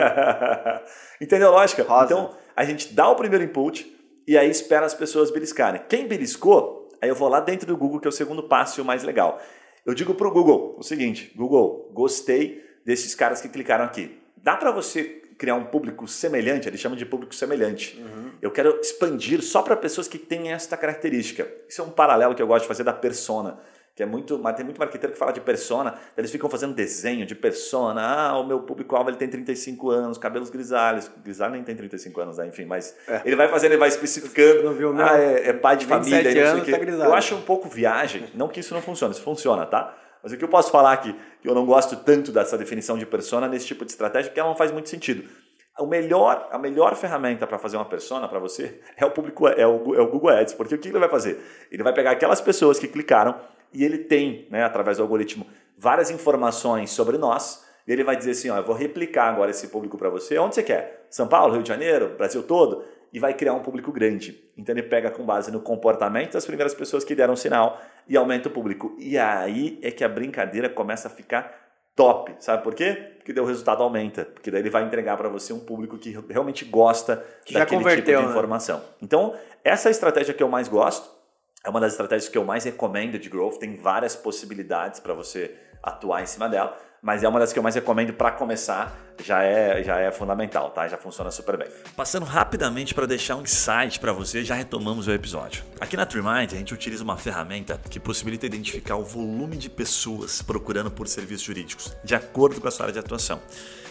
Entendeu a lógica? Rosa. Então a gente dá o primeiro input e aí espera as pessoas beliscarem. Quem beliscou, aí eu vou lá dentro do Google, que é o segundo passo e o mais legal. Eu digo para o Google o seguinte: Google, gostei desses caras que clicaram aqui. Dá para você criar um público semelhante, eles chamam de público semelhante. Uhum. Eu quero expandir só para pessoas que têm esta característica. Isso é um paralelo que eu gosto de fazer da persona que é muito, mas tem muito marqueteiro que fala de persona, eles ficam fazendo desenho de persona, ah, o meu público-alvo ele tem 35 anos, cabelos grisalhos, grisalho nem tem 35 anos, né? enfim, mas é. ele vai fazendo, ele vai especificando, não viu, ah, é, é pai de família, não sei Tá eu acho um pouco viagem, não que isso não funcione, isso funciona, tá? Mas o que eu posso falar aqui, que eu não gosto tanto dessa definição de persona nesse tipo de estratégia, porque ela não faz muito sentido. O melhor, a melhor ferramenta para fazer uma persona para você é o público, é o, é o Google Ads, porque o que ele vai fazer? Ele vai pegar aquelas pessoas que clicaram e ele tem, né, através do algoritmo, várias informações sobre nós. E ele vai dizer assim: ó, eu vou replicar agora esse público para você. Onde você quer? São Paulo, Rio de Janeiro, Brasil todo? E vai criar um público grande. Então ele pega com base no comportamento das primeiras pessoas que deram sinal e aumenta o público. E aí é que a brincadeira começa a ficar top. Sabe por quê? Porque o resultado aumenta. Porque daí ele vai entregar para você um público que realmente gosta que daquele tipo de né? informação. Então, essa é a estratégia que eu mais gosto. É uma das estratégias que eu mais recomendo de growth. Tem várias possibilidades para você atuar em cima dela mas é uma das que eu mais recomendo para começar, já é, já é fundamental, tá? Já funciona super bem. Passando rapidamente para deixar um insight para você, já retomamos o episódio. Aqui na TreeMind, a gente utiliza uma ferramenta que possibilita identificar o volume de pessoas procurando por serviços jurídicos, de acordo com a sua área de atuação.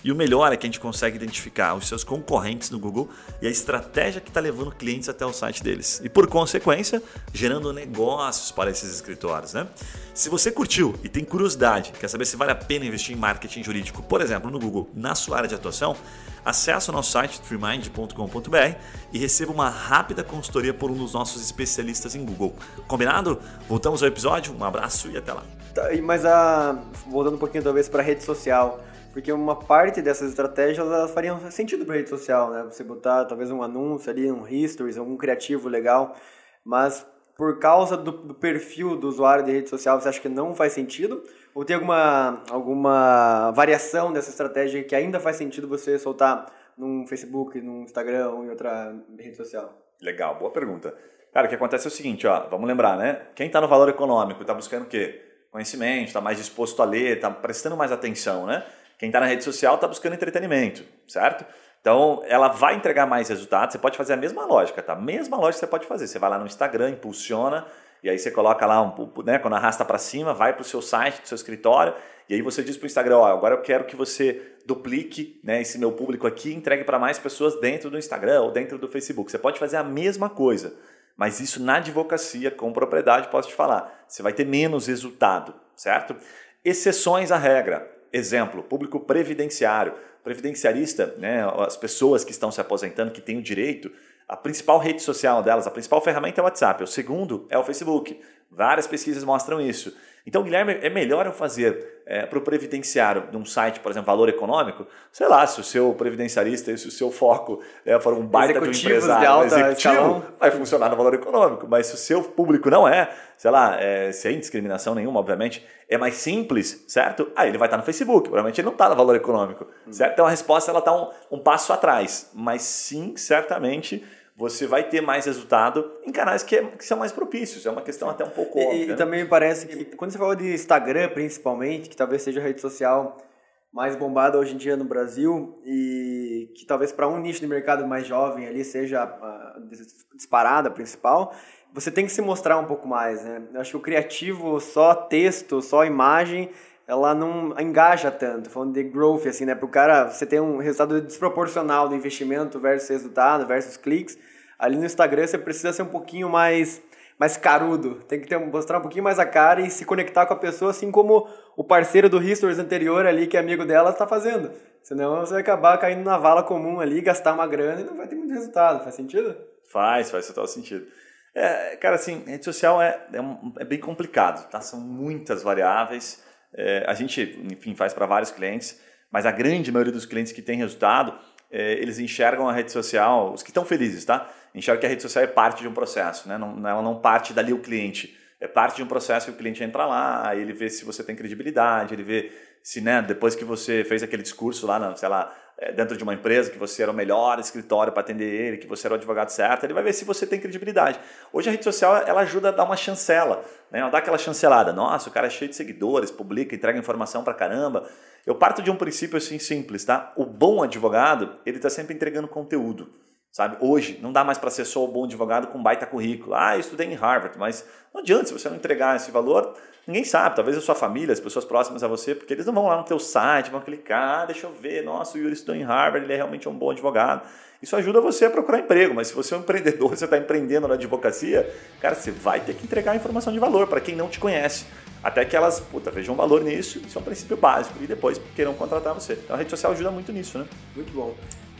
E o melhor é que a gente consegue identificar os seus concorrentes no Google e a estratégia que está levando clientes até o site deles. E por consequência, gerando negócios para esses escritórios. Né? Se você curtiu e tem curiosidade, quer saber se vale a pena investir em marketing jurídico, por exemplo, no Google, na sua área de atuação, acesse o nosso site freemind.com.br e receba uma rápida consultoria por um dos nossos especialistas em Google. Combinado? Voltamos ao episódio, um abraço e até lá. Tá, mas a, voltando um pouquinho talvez para a rede social, porque uma parte dessas estratégias elas fariam sentido para rede social, né? Você botar talvez um anúncio ali, um history, algum criativo legal, mas por causa do, do, perfil do usuário de rede social, você acha que não faz sentido? Ou tem alguma, alguma variação dessa estratégia que ainda faz sentido você soltar num Facebook, num Instagram ou em outra rede social? Legal, boa pergunta. Cara, o que acontece é o seguinte, ó, vamos lembrar, né? Quem está no valor econômico está buscando o quê? Conhecimento, está mais disposto a ler, está prestando mais atenção, né? Quem está na rede social está buscando entretenimento, certo? Então, ela vai entregar mais resultados. Você pode fazer a mesma lógica, tá? Mesma lógica você pode fazer. Você vai lá no Instagram, impulsiona, e aí você coloca lá, um, né, quando arrasta para cima, vai para o seu site, do seu escritório, e aí você diz para o Instagram, ó, agora eu quero que você duplique né, esse meu público aqui e entregue para mais pessoas dentro do Instagram ou dentro do Facebook. Você pode fazer a mesma coisa, mas isso na advocacia, com propriedade, posso te falar, você vai ter menos resultado, certo? Exceções à regra. Exemplo, público previdenciário. Previdenciarista, né, as pessoas que estão se aposentando, que têm o direito, a principal rede social delas, a principal ferramenta é o WhatsApp, o segundo é o Facebook. Várias pesquisas mostram isso. Então, Guilherme, é melhor eu fazer é, para o previdenciário num site, por exemplo, valor econômico, sei lá, se o seu previdenciarista, se o seu foco é, for um baita de um empresário de alta executivo, escalão. vai funcionar no valor econômico. Mas se o seu público não é, sei lá, é, sem discriminação nenhuma, obviamente, é mais simples, certo? Aí ele vai estar no Facebook, provavelmente ele não está no valor econômico, hum. certo? Então a resposta ela está um, um passo atrás, mas sim, certamente você vai ter mais resultado em canais que, é, que são mais propícios. É uma questão até um pouco e, óbvia. E, né? também me parece que, quando você falou de Instagram, principalmente, que talvez seja a rede social mais bombada hoje em dia no Brasil e que talvez para um nicho de mercado mais jovem ali seja a disparada principal, você tem que se mostrar um pouco mais, né? Eu acho que o criativo, só texto, só imagem, ela não engaja tanto, falando de growth, assim, né? Para o cara, você tem um resultado desproporcional do investimento versus resultado, versus cliques. Ali no Instagram você precisa ser um pouquinho mais, mais carudo, tem que ter, mostrar um pouquinho mais a cara e se conectar com a pessoa, assim como o parceiro do Histories anterior ali, que é amigo dela, está fazendo. Senão você vai acabar caindo na vala comum ali, gastar uma grana e não vai ter muito resultado. Faz sentido? Faz, faz total sentido. É, cara, assim, rede social é, é, um, é bem complicado, tá? São muitas variáveis. É, a gente, enfim, faz para vários clientes, mas a grande maioria dos clientes que tem resultado, é, eles enxergam a rede social, os que estão felizes, tá? Enxergam que a rede social é parte de um processo, né? Não, ela não parte dali o cliente. É parte de um processo que o cliente entra lá, ele vê se você tem credibilidade, ele vê se, né, depois que você fez aquele discurso lá, sei lá, dentro de uma empresa, que você era o melhor escritório para atender ele, que você era o advogado certo, ele vai ver se você tem credibilidade. Hoje a rede social ela ajuda a dar uma chancela, né? ela dá aquela chancelada. Nossa, o cara é cheio de seguidores, publica, entrega informação para caramba. Eu parto de um princípio assim simples, tá? O bom advogado, ele está sempre entregando conteúdo. Sabe? Hoje, não dá mais para ser só o bom advogado com baita currículo. Ah, eu estudei em Harvard, mas não adianta, se você não entregar esse valor, ninguém sabe. Talvez a sua família, as pessoas próximas a você, porque eles não vão lá no teu site, vão clicar, ah, deixa eu ver, nossa, o Yuri estudou em Harvard, ele é realmente um bom advogado. Isso ajuda você a procurar emprego, mas se você é um empreendedor, você está empreendendo na advocacia, cara, você vai ter que entregar informação de valor para quem não te conhece. Até que elas, puta, vejam valor nisso, isso é um princípio básico, e depois queiram contratar você. Então a rede social ajuda muito nisso, né? Muito bom.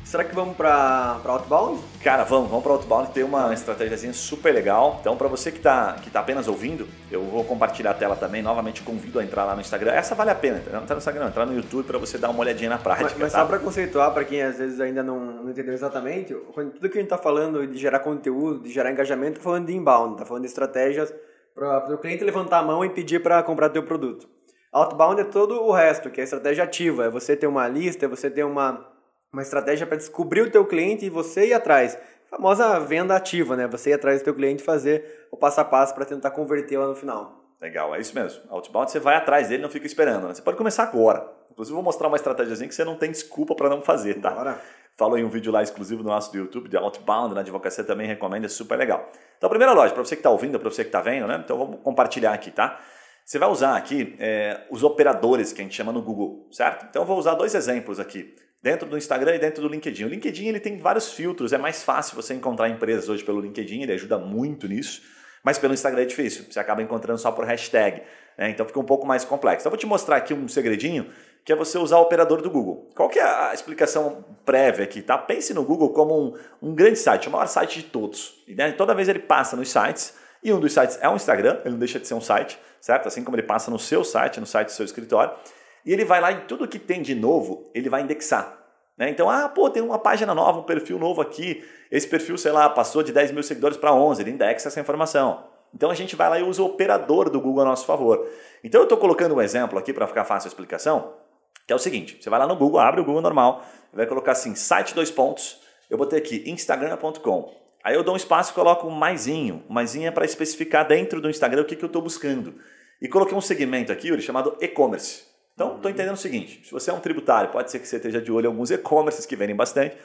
Será que vamos para Outbound? Cara, vamos, vamos para Outbound, tem uma estratégia super legal. Então, para você que está que tá apenas ouvindo, eu vou compartilhar a tela também. Novamente, convido a entrar lá no Instagram. Essa vale a pena, não está no Instagram, não, entrar no YouTube para você dar uma olhadinha na prática. Mas, mas tá? só para conceituar, para quem às vezes ainda não, não entendeu exatamente, tudo que a gente está falando de gerar conteúdo, de gerar engajamento, está falando de inbound, está falando de estratégias para o cliente levantar a mão e pedir para comprar teu produto. Outbound é todo o resto, que é a estratégia ativa, é você ter uma lista, é você ter uma uma estratégia para descobrir o teu cliente e você ir atrás. A famosa venda ativa, né? Você ir atrás do teu cliente e fazer o passo a passo para tentar converter lá no final. Legal, é isso mesmo. Outbound você vai atrás dele, não fica esperando. Né? Você pode começar agora. Inclusive vou mostrar uma estratégia que você não tem desculpa para não fazer, tá? Bora. Falo em um vídeo lá exclusivo no nosso do YouTube de Outbound, na advocacia também recomendo, é super legal. Então, a primeira loja, para você que está ouvindo, para você que está vendo, né? Então, vamos compartilhar aqui, tá? Você vai usar aqui é, os operadores que a gente chama no Google, certo? Então, eu vou usar dois exemplos aqui dentro do Instagram e dentro do LinkedIn. O LinkedIn ele tem vários filtros, é mais fácil você encontrar empresas hoje pelo LinkedIn, ele ajuda muito nisso, mas pelo Instagram é difícil, você acaba encontrando só por hashtag, né? então fica um pouco mais complexo. Então eu vou te mostrar aqui um segredinho, que é você usar o operador do Google. Qual que é a explicação prévia aqui? Tá? Pense no Google como um, um grande site, o maior site de todos. E né? toda vez ele passa nos sites, e um dos sites é um Instagram, ele não deixa de ser um site, certo? Assim como ele passa no seu site, no site do seu escritório, e ele vai lá e tudo que tem de novo, ele vai indexar. Né? Então, ah, pô, tem uma página nova, um perfil novo aqui. Esse perfil, sei lá, passou de 10 mil seguidores para 11, ele indexa essa informação. Então a gente vai lá e usa o operador do Google a nosso favor. Então eu estou colocando um exemplo aqui para ficar fácil a explicação, que é o seguinte: você vai lá no Google, abre o Google normal, vai colocar assim, site dois pontos. Eu botei aqui instagram.com. Aí eu dou um espaço e coloco um maisinho. Um maisinho é para especificar dentro do Instagram o que, que eu estou buscando. E coloquei um segmento aqui, Yuri, chamado e-commerce. Então, estou entendendo o seguinte: se você é um tributário, pode ser que você esteja de olho em alguns e-commerces que vendem bastante.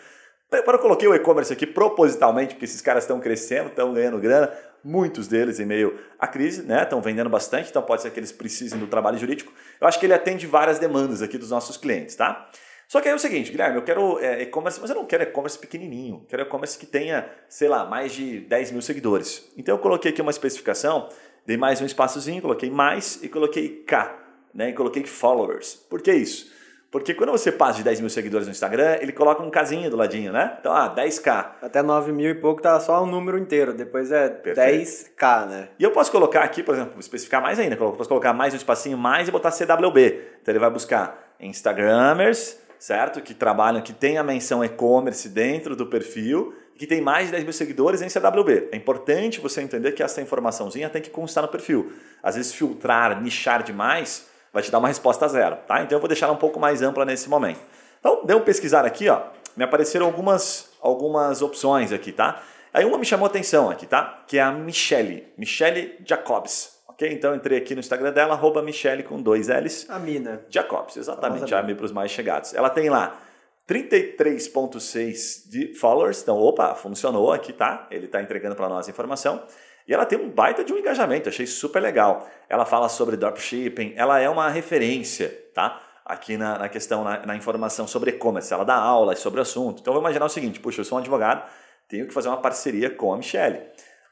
Eu coloquei o e-commerce aqui propositalmente, porque esses caras estão crescendo, estão ganhando grana, muitos deles em meio à crise, né? Estão vendendo bastante, então pode ser que eles precisem do trabalho jurídico. Eu acho que ele atende várias demandas aqui dos nossos clientes, tá? Só que aí é o seguinte, Guilherme, eu quero é, e-commerce, mas eu não quero e-commerce pequenininho. Quero e-commerce que tenha, sei lá, mais de 10 mil seguidores. Então eu coloquei aqui uma especificação, dei mais um espaçozinho, coloquei mais e coloquei K né, e coloquei followers. Por que isso? Porque quando você passa de 10 mil seguidores no Instagram, ele coloca um casinho do ladinho, né? Então, ah, 10k. Até 9 mil e pouco tá só o um número inteiro, depois é Perfeito. 10k, né? E eu posso colocar aqui, por exemplo, especificar mais ainda, posso colocar mais um espacinho mais e botar CWB. Então ele vai buscar Instagramers, certo? Que trabalham, que tem a menção e-commerce dentro do perfil, que tem mais de 10 mil seguidores em CWB. É importante você entender que essa informaçãozinha tem que constar no perfil. Às vezes filtrar, nichar demais vai te dar uma resposta zero, tá? Então eu vou deixar ela um pouco mais ampla nesse momento. Então, deu um pesquisar aqui, ó, me apareceram algumas, algumas opções aqui, tá? Aí uma me chamou a atenção aqui, tá? Que é a Michelle, Michelle Jacobs, ok? Então entrei aqui no Instagram dela, arroba Michelle com dois L's. A mina. Jacobs, exatamente, a para os mais chegados. Ela tem lá 33.6 de followers, então opa, funcionou aqui, tá? Ele está entregando para nós a informação. E ela tem um baita de um engajamento, achei super legal. Ela fala sobre dropshipping, ela é uma referência, tá? Aqui na, na questão, na, na, informação sobre e-commerce, ela dá aulas sobre o assunto. Então, vou imaginar o seguinte: puxa, eu sou um advogado, tenho que fazer uma parceria com a Michelle.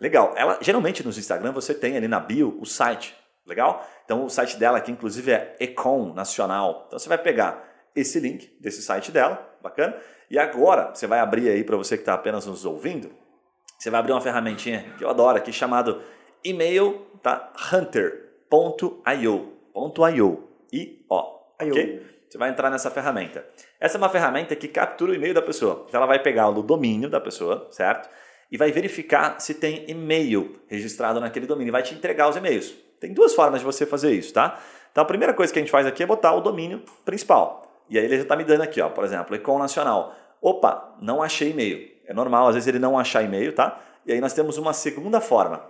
Legal. Ela, geralmente nos Instagram você tem ali na bio o site, legal? Então, o site dela aqui, inclusive, é Econ Nacional. Então, você vai pegar esse link desse site dela, bacana? E agora, você vai abrir aí para você que está apenas nos ouvindo, você vai abrir uma ferramentinha que eu adoro aqui chamado email tá? hunter.io. .io. I O. Ok? Você vai entrar nessa ferramenta. Essa é uma ferramenta que captura o e-mail da pessoa. Então ela vai pegar o domínio da pessoa, certo? E vai verificar se tem e-mail registrado naquele domínio. E vai te entregar os e-mails. Tem duas formas de você fazer isso, tá? Então a primeira coisa que a gente faz aqui é botar o domínio principal. E aí ele já está me dando aqui, ó, por exemplo, Econ Nacional. Opa, não achei e-mail. É normal, às vezes ele não achar e-mail, tá? E aí nós temos uma segunda forma.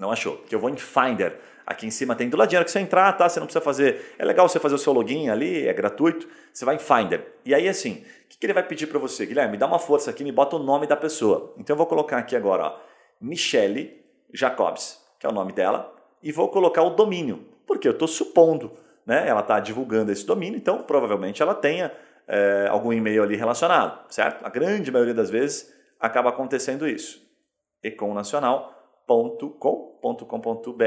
Não achou? Que eu vou em Finder. Aqui em cima tem do ladinho que você entrar, tá? Você não precisa fazer. É legal você fazer o seu login ali, é gratuito. Você vai em Finder. E aí, assim, o que, que ele vai pedir para você? Guilherme, dá uma força aqui, me bota o nome da pessoa. Então eu vou colocar aqui agora, ó, Michelle Jacobs, que é o nome dela, e vou colocar o domínio. Porque eu estou supondo, né? Ela está divulgando esse domínio, então provavelmente ela tenha é, algum e-mail ali relacionado, certo? A grande maioria das vezes acaba acontecendo isso. econnacional.com.com.br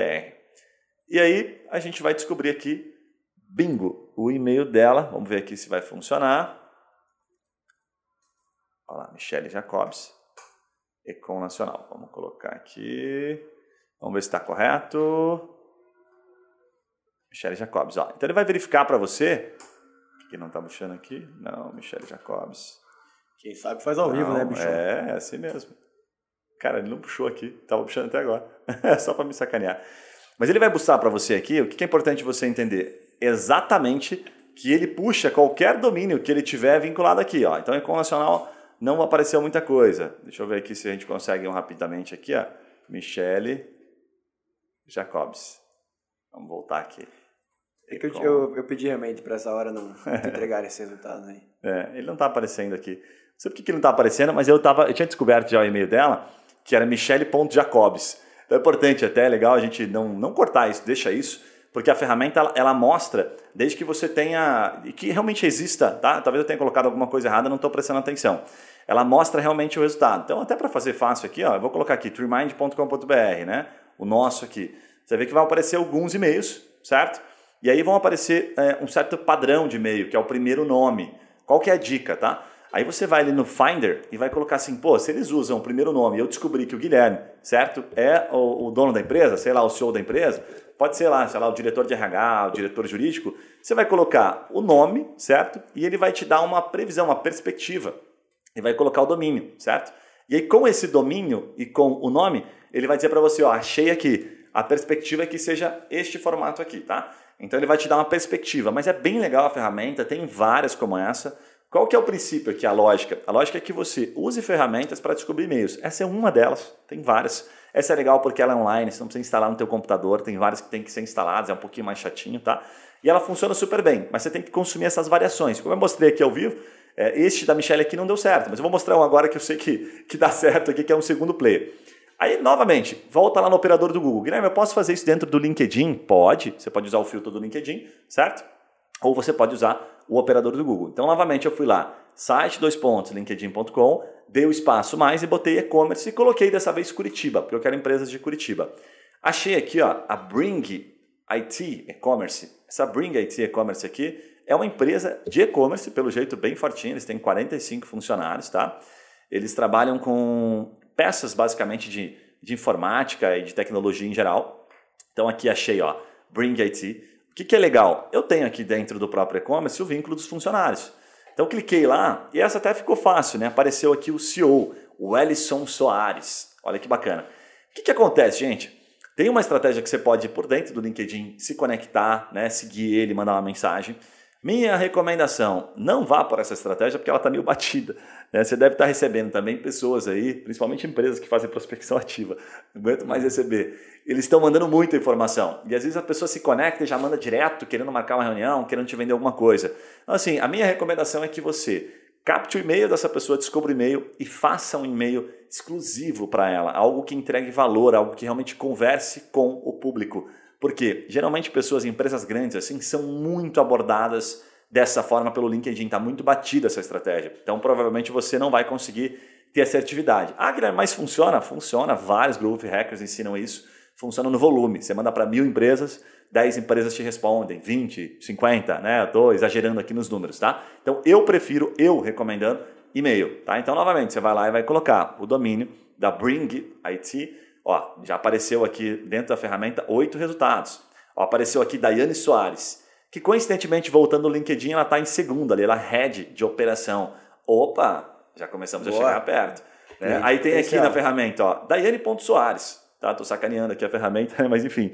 E aí a gente vai descobrir aqui, bingo, o e-mail dela. Vamos ver aqui se vai funcionar. Olha lá, Michele Jacobs, Econ Nacional. Vamos colocar aqui. Vamos ver se está correto. Michele Jacobs. Ó. Então ele vai verificar para você. Que não está puxando aqui? Não, Michele Jacobs. Quem sabe faz ao não, vivo, né, bicho? É, é assim mesmo. Cara, ele não puxou aqui. Tava puxando até agora. Só para me sacanear. Mas ele vai buscar para você aqui o que é importante você entender. Exatamente que ele puxa qualquer domínio que ele tiver vinculado aqui. Ó. Então, Econ Nacional não apareceu muita coisa. Deixa eu ver aqui se a gente consegue um rapidamente aqui. Ó. Michele Jacobs. Vamos voltar aqui. É que eu, eu, eu, pedi realmente para essa hora não entregar esse resultado aí. É, ele não está aparecendo aqui. Não sei por que ele não está aparecendo, mas eu, tava, eu tinha descoberto já o e-mail dela, que era michele.jacobs. Então é importante, até é legal a gente não, não cortar isso, deixa isso, porque a ferramenta ela, ela mostra, desde que você tenha, e que realmente exista, tá? Talvez eu tenha colocado alguma coisa errada, não estou prestando atenção. Ela mostra realmente o resultado. Então, até para fazer fácil aqui, ó, eu vou colocar aqui trimind.com.br, né? O nosso aqui. Você vê que vai aparecer alguns e-mails, certo? E aí vão aparecer é, um certo padrão de e-mail, que é o primeiro nome. Qual que é a dica, tá? Aí você vai ali no Finder e vai colocar assim, pô, se eles usam o primeiro nome, eu descobri que o Guilherme, certo? É o, o dono da empresa, sei lá, o CEO da empresa, pode ser lá, sei lá, o diretor de RH, o diretor jurídico, você vai colocar o nome, certo? E ele vai te dar uma previsão, uma perspectiva. E vai colocar o domínio, certo? E aí com esse domínio e com o nome, ele vai dizer para você, ó, achei aqui, a perspectiva é que seja este formato aqui, tá? Então ele vai te dar uma perspectiva, mas é bem legal a ferramenta, tem várias como essa. Qual que é o princípio aqui, a lógica? A lógica é que você use ferramentas para descobrir e-mails. Essa é uma delas, tem várias. Essa é legal porque ela é online, você não precisa instalar no teu computador, tem várias que tem que ser instaladas, é um pouquinho mais chatinho, tá? E ela funciona super bem, mas você tem que consumir essas variações. Como eu mostrei aqui ao vivo, é, este da Michelle aqui não deu certo, mas eu vou mostrar um agora que eu sei que, que dá certo aqui, que é um segundo player. Aí, novamente, volta lá no operador do Google. Guilherme, eu posso fazer isso dentro do LinkedIn? Pode. Você pode usar o filtro do LinkedIn, certo? Ou você pode usar o operador do Google. Então, novamente, eu fui lá, site, dois pontos, linkedin.com, dei o espaço mais e botei e-commerce e coloquei dessa vez Curitiba, porque eu quero empresas de Curitiba. Achei aqui ó, a Bring IT E-Commerce. Essa Bring IT E-Commerce aqui é uma empresa de e-commerce, pelo jeito bem fortinha, eles têm 45 funcionários, tá? Eles trabalham com peças basicamente de, de informática e de tecnologia em geral. Então aqui achei, ó, Bring IT. O que, que é legal? Eu tenho aqui dentro do próprio e-commerce o vínculo dos funcionários. Então cliquei lá e essa até ficou fácil, né? Apareceu aqui o CEO, o Ellison Soares. Olha que bacana. O que, que acontece, gente? Tem uma estratégia que você pode ir por dentro do LinkedIn, se conectar, né? seguir ele, mandar uma mensagem. Minha recomendação, não vá por essa estratégia porque ela está meio batida. Né? Você deve estar tá recebendo também pessoas aí, principalmente empresas que fazem prospecção ativa. Não aguento mais receber. Eles estão mandando muita informação. E às vezes a pessoa se conecta e já manda direto, querendo marcar uma reunião, querendo te vender alguma coisa. Então, assim, a minha recomendação é que você capte o e-mail dessa pessoa, descubra o e-mail e faça um e-mail exclusivo para ela. Algo que entregue valor, algo que realmente converse com o público. Porque geralmente pessoas em empresas grandes assim são muito abordadas dessa forma pelo LinkedIn, está muito batida essa estratégia. Então provavelmente você não vai conseguir ter assertividade. Ah, Guilherme, mas funciona? Funciona, vários growth hackers ensinam isso. Funciona no volume. Você manda para mil empresas, 10 empresas te respondem, 20, 50, né? Estou exagerando aqui nos números, tá? Então eu prefiro, eu recomendando, e-mail, tá? Então novamente, você vai lá e vai colocar o domínio da Bring IT Ó, já apareceu aqui dentro da ferramenta oito resultados. Ó, apareceu aqui Daiane Soares, que coincidentemente, voltando no LinkedIn, ela está em segundo ali, ela é head de operação. Opa, já começamos Boa. a chegar perto. Né? Aí tem aqui na ferramenta, ó, Daiane.soares. Tá? Tô sacaneando aqui a ferramenta, mas enfim.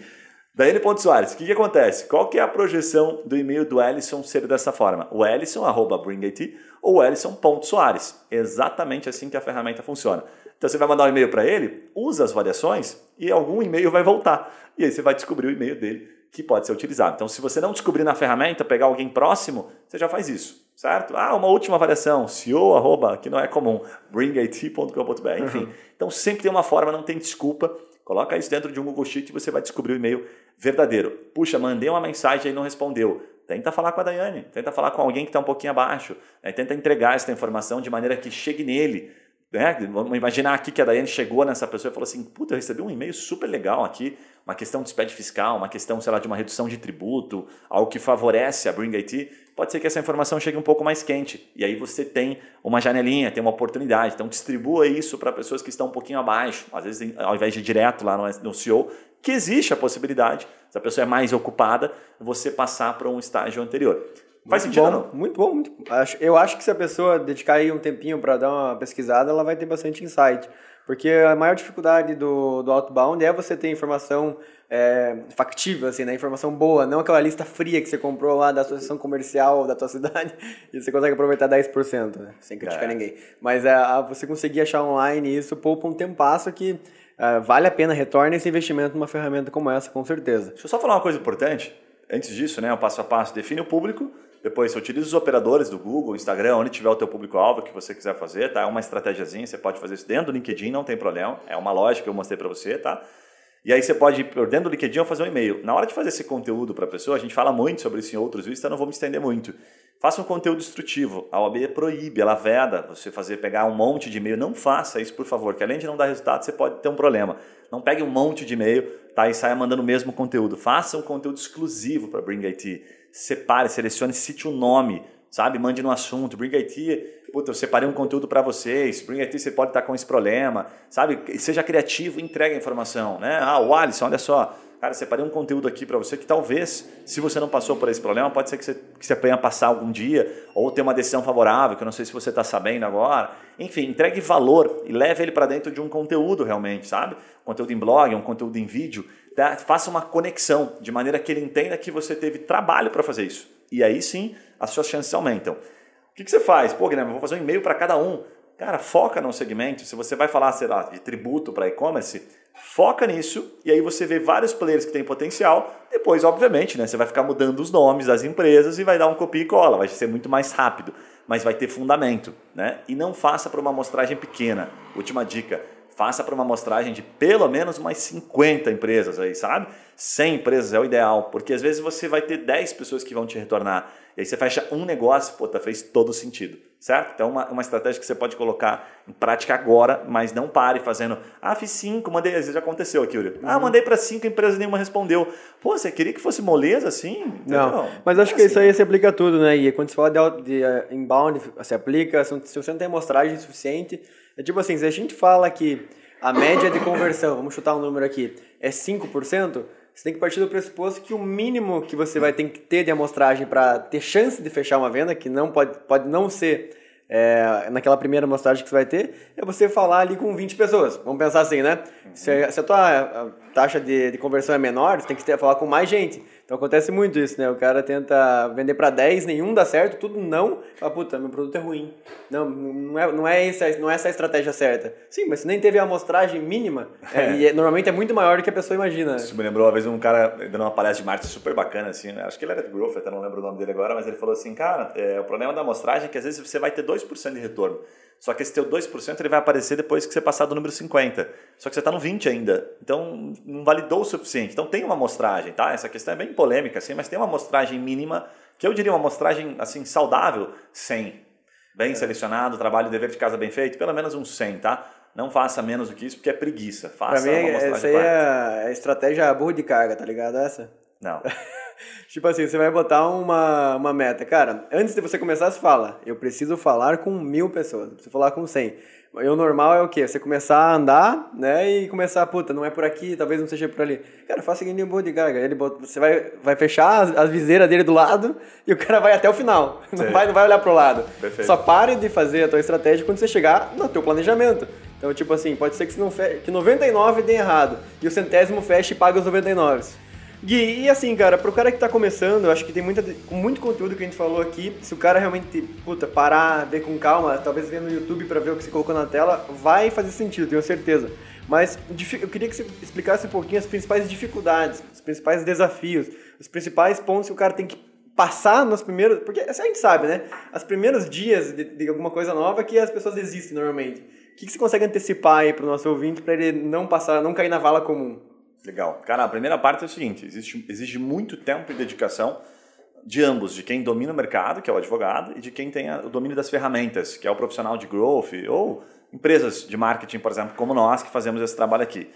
Daiane Soares, o que, que acontece? Qual que é a projeção do e-mail do Ellison ser dessa forma? O Ellison, arroba BringIT, ou Ellison.soares. Exatamente assim que a ferramenta funciona. Então você vai mandar um e-mail para ele, usa as variações e algum e-mail vai voltar. E aí você vai descobrir o e-mail dele que pode ser utilizado. Então, se você não descobrir na ferramenta, pegar alguém próximo, você já faz isso, certo? Ah, uma última variação, CEO, arroba, que não é comum, bringat.com.br, enfim. Uhum. Então, sempre tem uma forma, não tem desculpa. Coloca isso dentro de um Google Sheet e você vai descobrir o e-mail verdadeiro. Puxa, mandei uma mensagem e não respondeu. Tenta falar com a Daiane, tenta falar com alguém que está um pouquinho abaixo, né? tenta entregar essa informação de maneira que chegue nele né? Vamos imaginar aqui que a Daiane chegou nessa pessoa e falou assim: Puta, eu recebi um e-mail super legal aqui, uma questão de SPED fiscal, uma questão, sei lá, de uma redução de tributo, algo que favorece a Bring IT. Pode ser que essa informação chegue um pouco mais quente. E aí você tem uma janelinha, tem uma oportunidade. Então distribua isso para pessoas que estão um pouquinho abaixo. Às vezes, ao invés de ir direto lá no CEO, que existe a possibilidade, se a pessoa é mais ocupada, você passar para um estágio anterior. Faz muito sentido, bom, não? Muito bom, muito Eu acho que se a pessoa dedicar aí um tempinho para dar uma pesquisada, ela vai ter bastante insight. Porque a maior dificuldade do, do outbound é você ter informação é, factível, assim, né? Informação boa, não aquela lista fria que você comprou lá da associação comercial da tua cidade e você consegue aproveitar 10%, né? Sem criticar é. ninguém. Mas é, você conseguir achar online isso poupa um tempasso que é, vale a pena, retorna esse investimento numa ferramenta como essa, com certeza. Deixa eu só falar uma coisa importante. Antes disso, né, o passo a passo, define o público, depois, você utiliza os operadores do Google, Instagram, onde tiver o teu público-alvo que você quiser fazer, tá? É uma estratégiazinha, você pode fazer isso dentro do LinkedIn, não tem problema. É uma lógica que eu mostrei para você, tá? E aí você pode ir por dentro do LinkedIn ou fazer um e-mail. Na hora de fazer esse conteúdo para a pessoa, a gente fala muito sobre isso em outros vídeos, então não vou me estender muito. Faça um conteúdo instrutivo. A OAB proíbe, ela veda você fazer pegar um monte de e-mail. Não faça isso, por favor, que além de não dar resultado, você pode ter um problema. Não pegue um monte de e-mail tá, e saia mandando o mesmo conteúdo. Faça um conteúdo exclusivo para Bring IT separe, selecione, cite o um nome, sabe? Mande no assunto. Bring IT, puta, eu separei um conteúdo para vocês. Bring IT, você pode estar com esse problema, sabe? Seja criativo entregue a informação, né? Ah, o Alisson, olha só. Cara, separei um conteúdo aqui para você que talvez, se você não passou por esse problema, pode ser que você, que você apanhe a passar algum dia ou ter uma decisão favorável, que eu não sei se você está sabendo agora. Enfim, entregue valor e leve ele para dentro de um conteúdo realmente, sabe? Conteúdo em blog, um conteúdo em vídeo Tá? faça uma conexão, de maneira que ele entenda que você teve trabalho para fazer isso. E aí sim, as suas chances aumentam. O que, que você faz? Pô, Guilherme, eu vou fazer um e-mail para cada um. Cara, foca no segmento. Se você vai falar, sei lá, de tributo para e-commerce, foca nisso e aí você vê vários players que têm potencial. Depois, obviamente, né, você vai ficar mudando os nomes das empresas e vai dar um copia e cola. Vai ser muito mais rápido, mas vai ter fundamento. Né? E não faça para uma amostragem pequena. Última dica faça para uma amostragem de pelo menos umas 50 empresas aí, sabe? 100 empresas é o ideal, porque às vezes você vai ter 10 pessoas que vão te retornar. E aí você fecha um negócio, pô, tá, fez todo sentido, certo? Então, uma, uma estratégia que você pode colocar em prática agora, mas não pare fazendo, ah, fiz cinco, mandei, às vezes já aconteceu aqui, Uri. Ah, uhum. mandei para cinco empresas e nenhuma respondeu. Pô, você queria que fosse moleza assim? Não, mas acho é que assim. isso aí se aplica a tudo, né? E quando você fala de, de uh, inbound, se aplica, se você não tem amostragem suficiente, é tipo assim, se a gente fala que a média de conversão, vamos chutar um número aqui, é 5%, você tem que partir do pressuposto que o mínimo que você vai ter que ter de amostragem para ter chance de fechar uma venda, que não pode, pode não ser é, naquela primeira amostragem que você vai ter, é você falar ali com 20 pessoas. Vamos pensar assim, né? Se, se a tua taxa de, de conversão é menor, você tem que ter, falar com mais gente. Então acontece muito isso, né? O cara tenta vender para 10, nenhum dá certo, tudo não. Fala, puta, meu produto é ruim. Não, não é, não é, essa, não é essa a estratégia certa. Sim, mas se nem teve a amostragem mínima, é, e é, normalmente é muito maior do que a pessoa imagina. Isso me lembrou uma vez um cara dando uma palestra de marketing super bacana, assim, né? acho que ele era de Growth, até não lembro o nome dele agora, mas ele falou assim, cara, é, o problema da amostragem é que às vezes você vai ter 2% de retorno. Só que esse teu 2% ele vai aparecer depois que você passar do número 50. Só que você está no 20 ainda. Então não validou o suficiente. Então tem uma amostragem, tá? Essa questão é bem polêmica, assim, mas tem uma amostragem mínima, que eu diria uma amostragem assim, saudável, 100. Bem é. selecionado, trabalho dever de casa bem feito, pelo menos um 100, tá? Não faça menos do que isso, porque é preguiça. Faça pra mim, uma amostragem essa aí é a estratégia burro de carga, tá ligado? Essa? Não. tipo assim, você vai botar uma, uma meta. Cara, antes de você começar, você fala, eu preciso falar com mil pessoas, eu preciso falar com cem. E o normal é o quê? Você começar a andar, né? E começar, puta, não é por aqui, talvez não seja por ali. Cara, faça seguinte um de gaga. Ele bota, você vai, vai fechar as, as viseiras dele do lado e o cara vai até o final. Não vai, não vai olhar pro lado. Perfeito. Só pare de fazer a tua estratégia quando você chegar no teu planejamento. Então, tipo assim, pode ser que, se não fe... que 99 dê errado e o centésimo feche e paga os 99. Gui, e assim, cara, pro cara que tá começando, eu acho que tem muita, muito conteúdo que a gente falou aqui. Se o cara realmente, puta, parar, ver com calma, talvez ver no YouTube para ver o que você colocou na tela, vai fazer sentido, tenho certeza. Mas eu queria que você explicasse um pouquinho as principais dificuldades, os principais desafios, os principais pontos que o cara tem que passar nos primeiros. Porque assim, a gente sabe, né? Os primeiros dias de, de alguma coisa nova que as pessoas desistem normalmente. O que, que você consegue antecipar aí pro nosso ouvinte para ele não passar, não cair na vala comum? Legal. Cara, a primeira parte é o seguinte: existe, exige muito tempo e dedicação. de ambos, de quem domina o mercado, que é o advogado, e de quem tem o domínio das ferramentas, que é o profissional de growth, ou empresas de marketing, por exemplo, como nós, que fazemos esse trabalho aqui.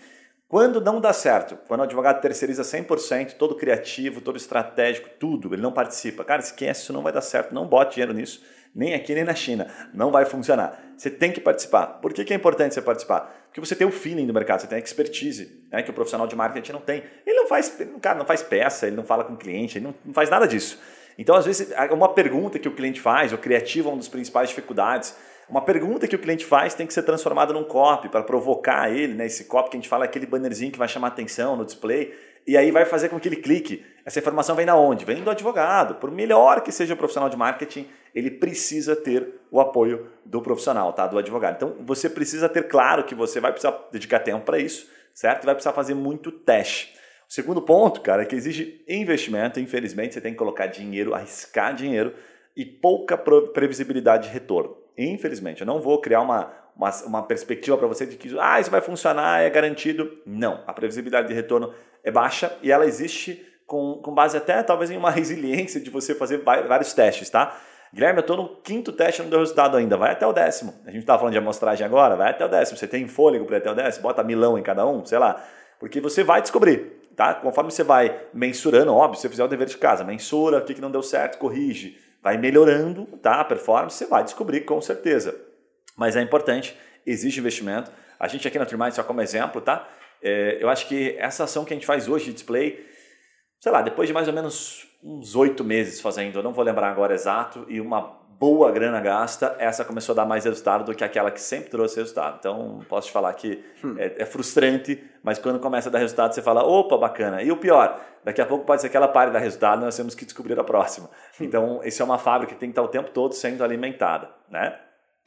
Quando não dá certo, quando o advogado terceiriza 100%, todo criativo, todo estratégico, tudo, ele não participa. Cara, esquece, isso não vai dar certo, não bote dinheiro nisso, nem aqui nem na China. Não vai funcionar. Você tem que participar. Por que, que é importante você participar? Porque você tem o feeling do mercado, você tem a expertise, né, que o profissional de marketing não tem. Ele não faz, cara, não faz peça, ele não fala com o cliente, ele não, não faz nada disso. Então, às vezes, uma pergunta que o cliente faz, o criativo é uma das principais dificuldades uma pergunta que o cliente faz tem que ser transformada num copy para provocar ele, né? Esse copy que a gente fala é aquele bannerzinho que vai chamar atenção no display e aí vai fazer com que ele clique. Essa informação vem da onde? Vem do advogado. Por melhor que seja o profissional de marketing, ele precisa ter o apoio do profissional, tá? Do advogado. Então você precisa ter claro que você vai precisar dedicar tempo para isso, certo? Vai precisar fazer muito teste. O segundo ponto, cara, é que exige investimento. Infelizmente, você tem que colocar dinheiro, arriscar dinheiro e pouca previsibilidade de retorno. Infelizmente, eu não vou criar uma, uma, uma perspectiva para você de que ah, isso vai funcionar, é garantido. Não, a previsibilidade de retorno é baixa e ela existe com, com base até talvez em uma resiliência de você fazer vários testes, tá? Guilherme, eu estou no quinto teste não deu resultado ainda. Vai até o décimo. A gente estava falando de amostragem agora, vai até o décimo. Você tem fôlego para até o décimo? Bota milão em cada um, sei lá. Porque você vai descobrir, tá? Conforme você vai mensurando, óbvio, você fizer o dever de casa, mensura o que, que não deu certo, corrige vai melhorando tá, a performance, você vai descobrir com certeza. Mas é importante, existe investimento. A gente aqui na Trimind, só como exemplo, tá? É, eu acho que essa ação que a gente faz hoje de display, sei lá, depois de mais ou menos uns oito meses fazendo, eu não vou lembrar agora exato, e uma boa grana gasta, essa começou a dar mais resultado do que aquela que sempre trouxe resultado. Então, posso te falar que hum. é, é, frustrante, mas quando começa a dar resultado, você fala, opa, bacana. E o pior, daqui a pouco pode ser que ela pare de dar resultado, nós temos que descobrir a próxima. Hum. Então, isso é uma fábrica que tem que estar o tempo todo sendo alimentada, né?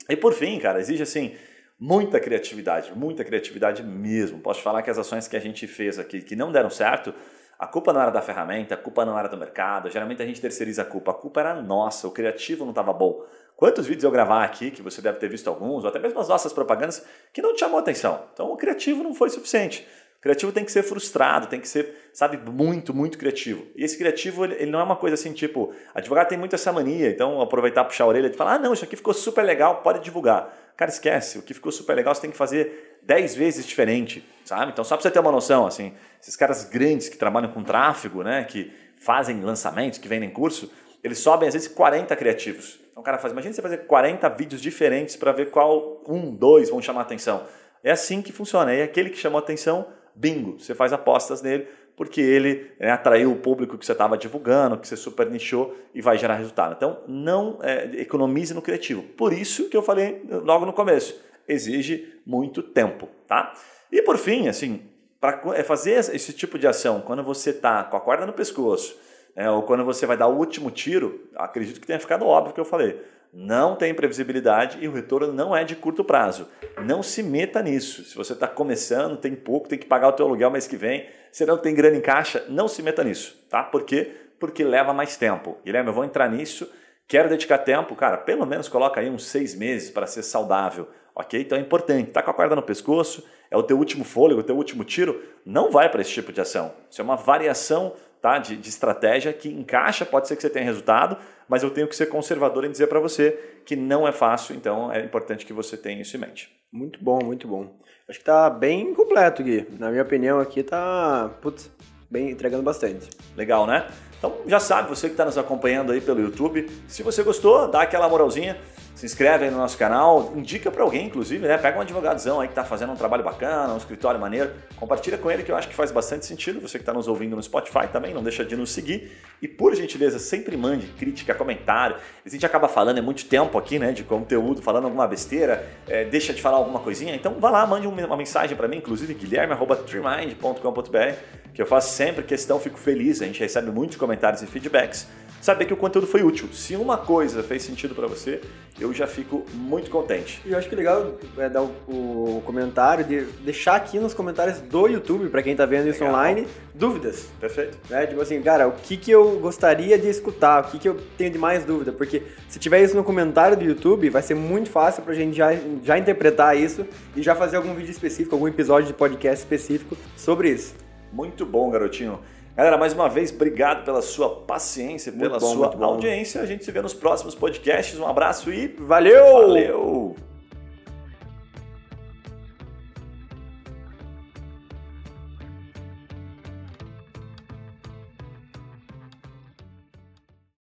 E por fim, cara, exige assim muita criatividade, muita criatividade mesmo. Posso falar que as ações que a gente fez aqui que não deram certo, a culpa não era da ferramenta, a culpa não era do mercado, geralmente a gente terceiriza a culpa, a culpa era nossa, o criativo não estava bom. Quantos vídeos eu gravar aqui, que você deve ter visto alguns, ou até mesmo as nossas propagandas, que não te chamou atenção. Então o criativo não foi suficiente. Criativo tem que ser frustrado, tem que ser, sabe, muito, muito criativo. E esse criativo, ele, ele não é uma coisa assim, tipo, advogado tem muito essa mania, então aproveitar, puxar a orelha e falar, ah, não, isso aqui ficou super legal, pode divulgar. Cara, esquece, o que ficou super legal você tem que fazer 10 vezes diferente, sabe? Então, só para você ter uma noção, assim, esses caras grandes que trabalham com tráfego, né, que fazem lançamentos, que vendem curso, eles sobem às vezes 40 criativos. Então, o cara faz, imagina você fazer 40 vídeos diferentes para ver qual um, dois vão chamar atenção. É assim que funciona. É aquele que chamou atenção, bingo, você faz apostas nele, porque ele né, atraiu o público que você estava divulgando, que você super nichou e vai gerar resultado. Então, não é, economize no criativo. Por isso que eu falei logo no começo, exige muito tempo, tá? E por fim, assim, para é, fazer esse tipo de ação, quando você está com a corda no pescoço, né, ou quando você vai dar o último tiro, acredito que tenha ficado óbvio o que eu falei não tem previsibilidade e o retorno não é de curto prazo. Não se meta nisso. Se você está começando, tem pouco, tem que pagar o teu aluguel mês que vem, você não tem grana em caixa, não se meta nisso, tá? Por quê? Porque leva mais tempo. Guilherme, eu vou entrar nisso, quero dedicar tempo, cara, pelo menos coloca aí uns seis meses para ser saudável, ok? Então é importante, tá com a corda no pescoço, é o teu último fôlego, o teu último tiro, não vai para esse tipo de ação. Isso é uma variação tá, de, de estratégia que encaixa, pode ser que você tenha resultado, mas eu tenho que ser conservador em dizer para você que não é fácil, então é importante que você tenha isso em mente. Muito bom, muito bom. Acho que está bem completo, Gui. Na minha opinião aqui está, putz, bem entregando bastante. Legal, né? Então já sabe, você que está nos acompanhando aí pelo YouTube, se você gostou, dá aquela moralzinha, se inscreve aí no nosso canal, indica para alguém, inclusive, né? Pega um advogadozão aí que está fazendo um trabalho bacana, um escritório maneiro, compartilha com ele que eu acho que faz bastante sentido. Você que está nos ouvindo no Spotify também, não deixa de nos seguir. E por gentileza, sempre mande crítica, comentário. A gente acaba falando é muito tempo aqui, né, de conteúdo, falando alguma besteira, é, deixa de falar alguma coisinha. Então vá lá, mande uma mensagem para mim, inclusive guilherme.trimind.com.br, que eu faço sempre questão, fico feliz. A gente recebe muitos comentários e feedbacks saber que o conteúdo foi útil. Se uma coisa fez sentido para você, eu já fico muito contente. E eu acho que legal é dar o, o comentário, de deixar aqui nos comentários do YouTube, para quem tá vendo isso legal. online, dúvidas. Perfeito. Né? Tipo assim, cara, o que, que eu gostaria de escutar, o que, que eu tenho de mais dúvida, porque se tiver isso no comentário do YouTube, vai ser muito fácil pra gente já, já interpretar isso e já fazer algum vídeo específico, algum episódio de podcast específico sobre isso. Muito bom, garotinho. Galera, mais uma vez, obrigado pela sua paciência, pela bom, sua audiência. A gente se vê nos próximos podcasts. Um abraço e Valeu! valeu!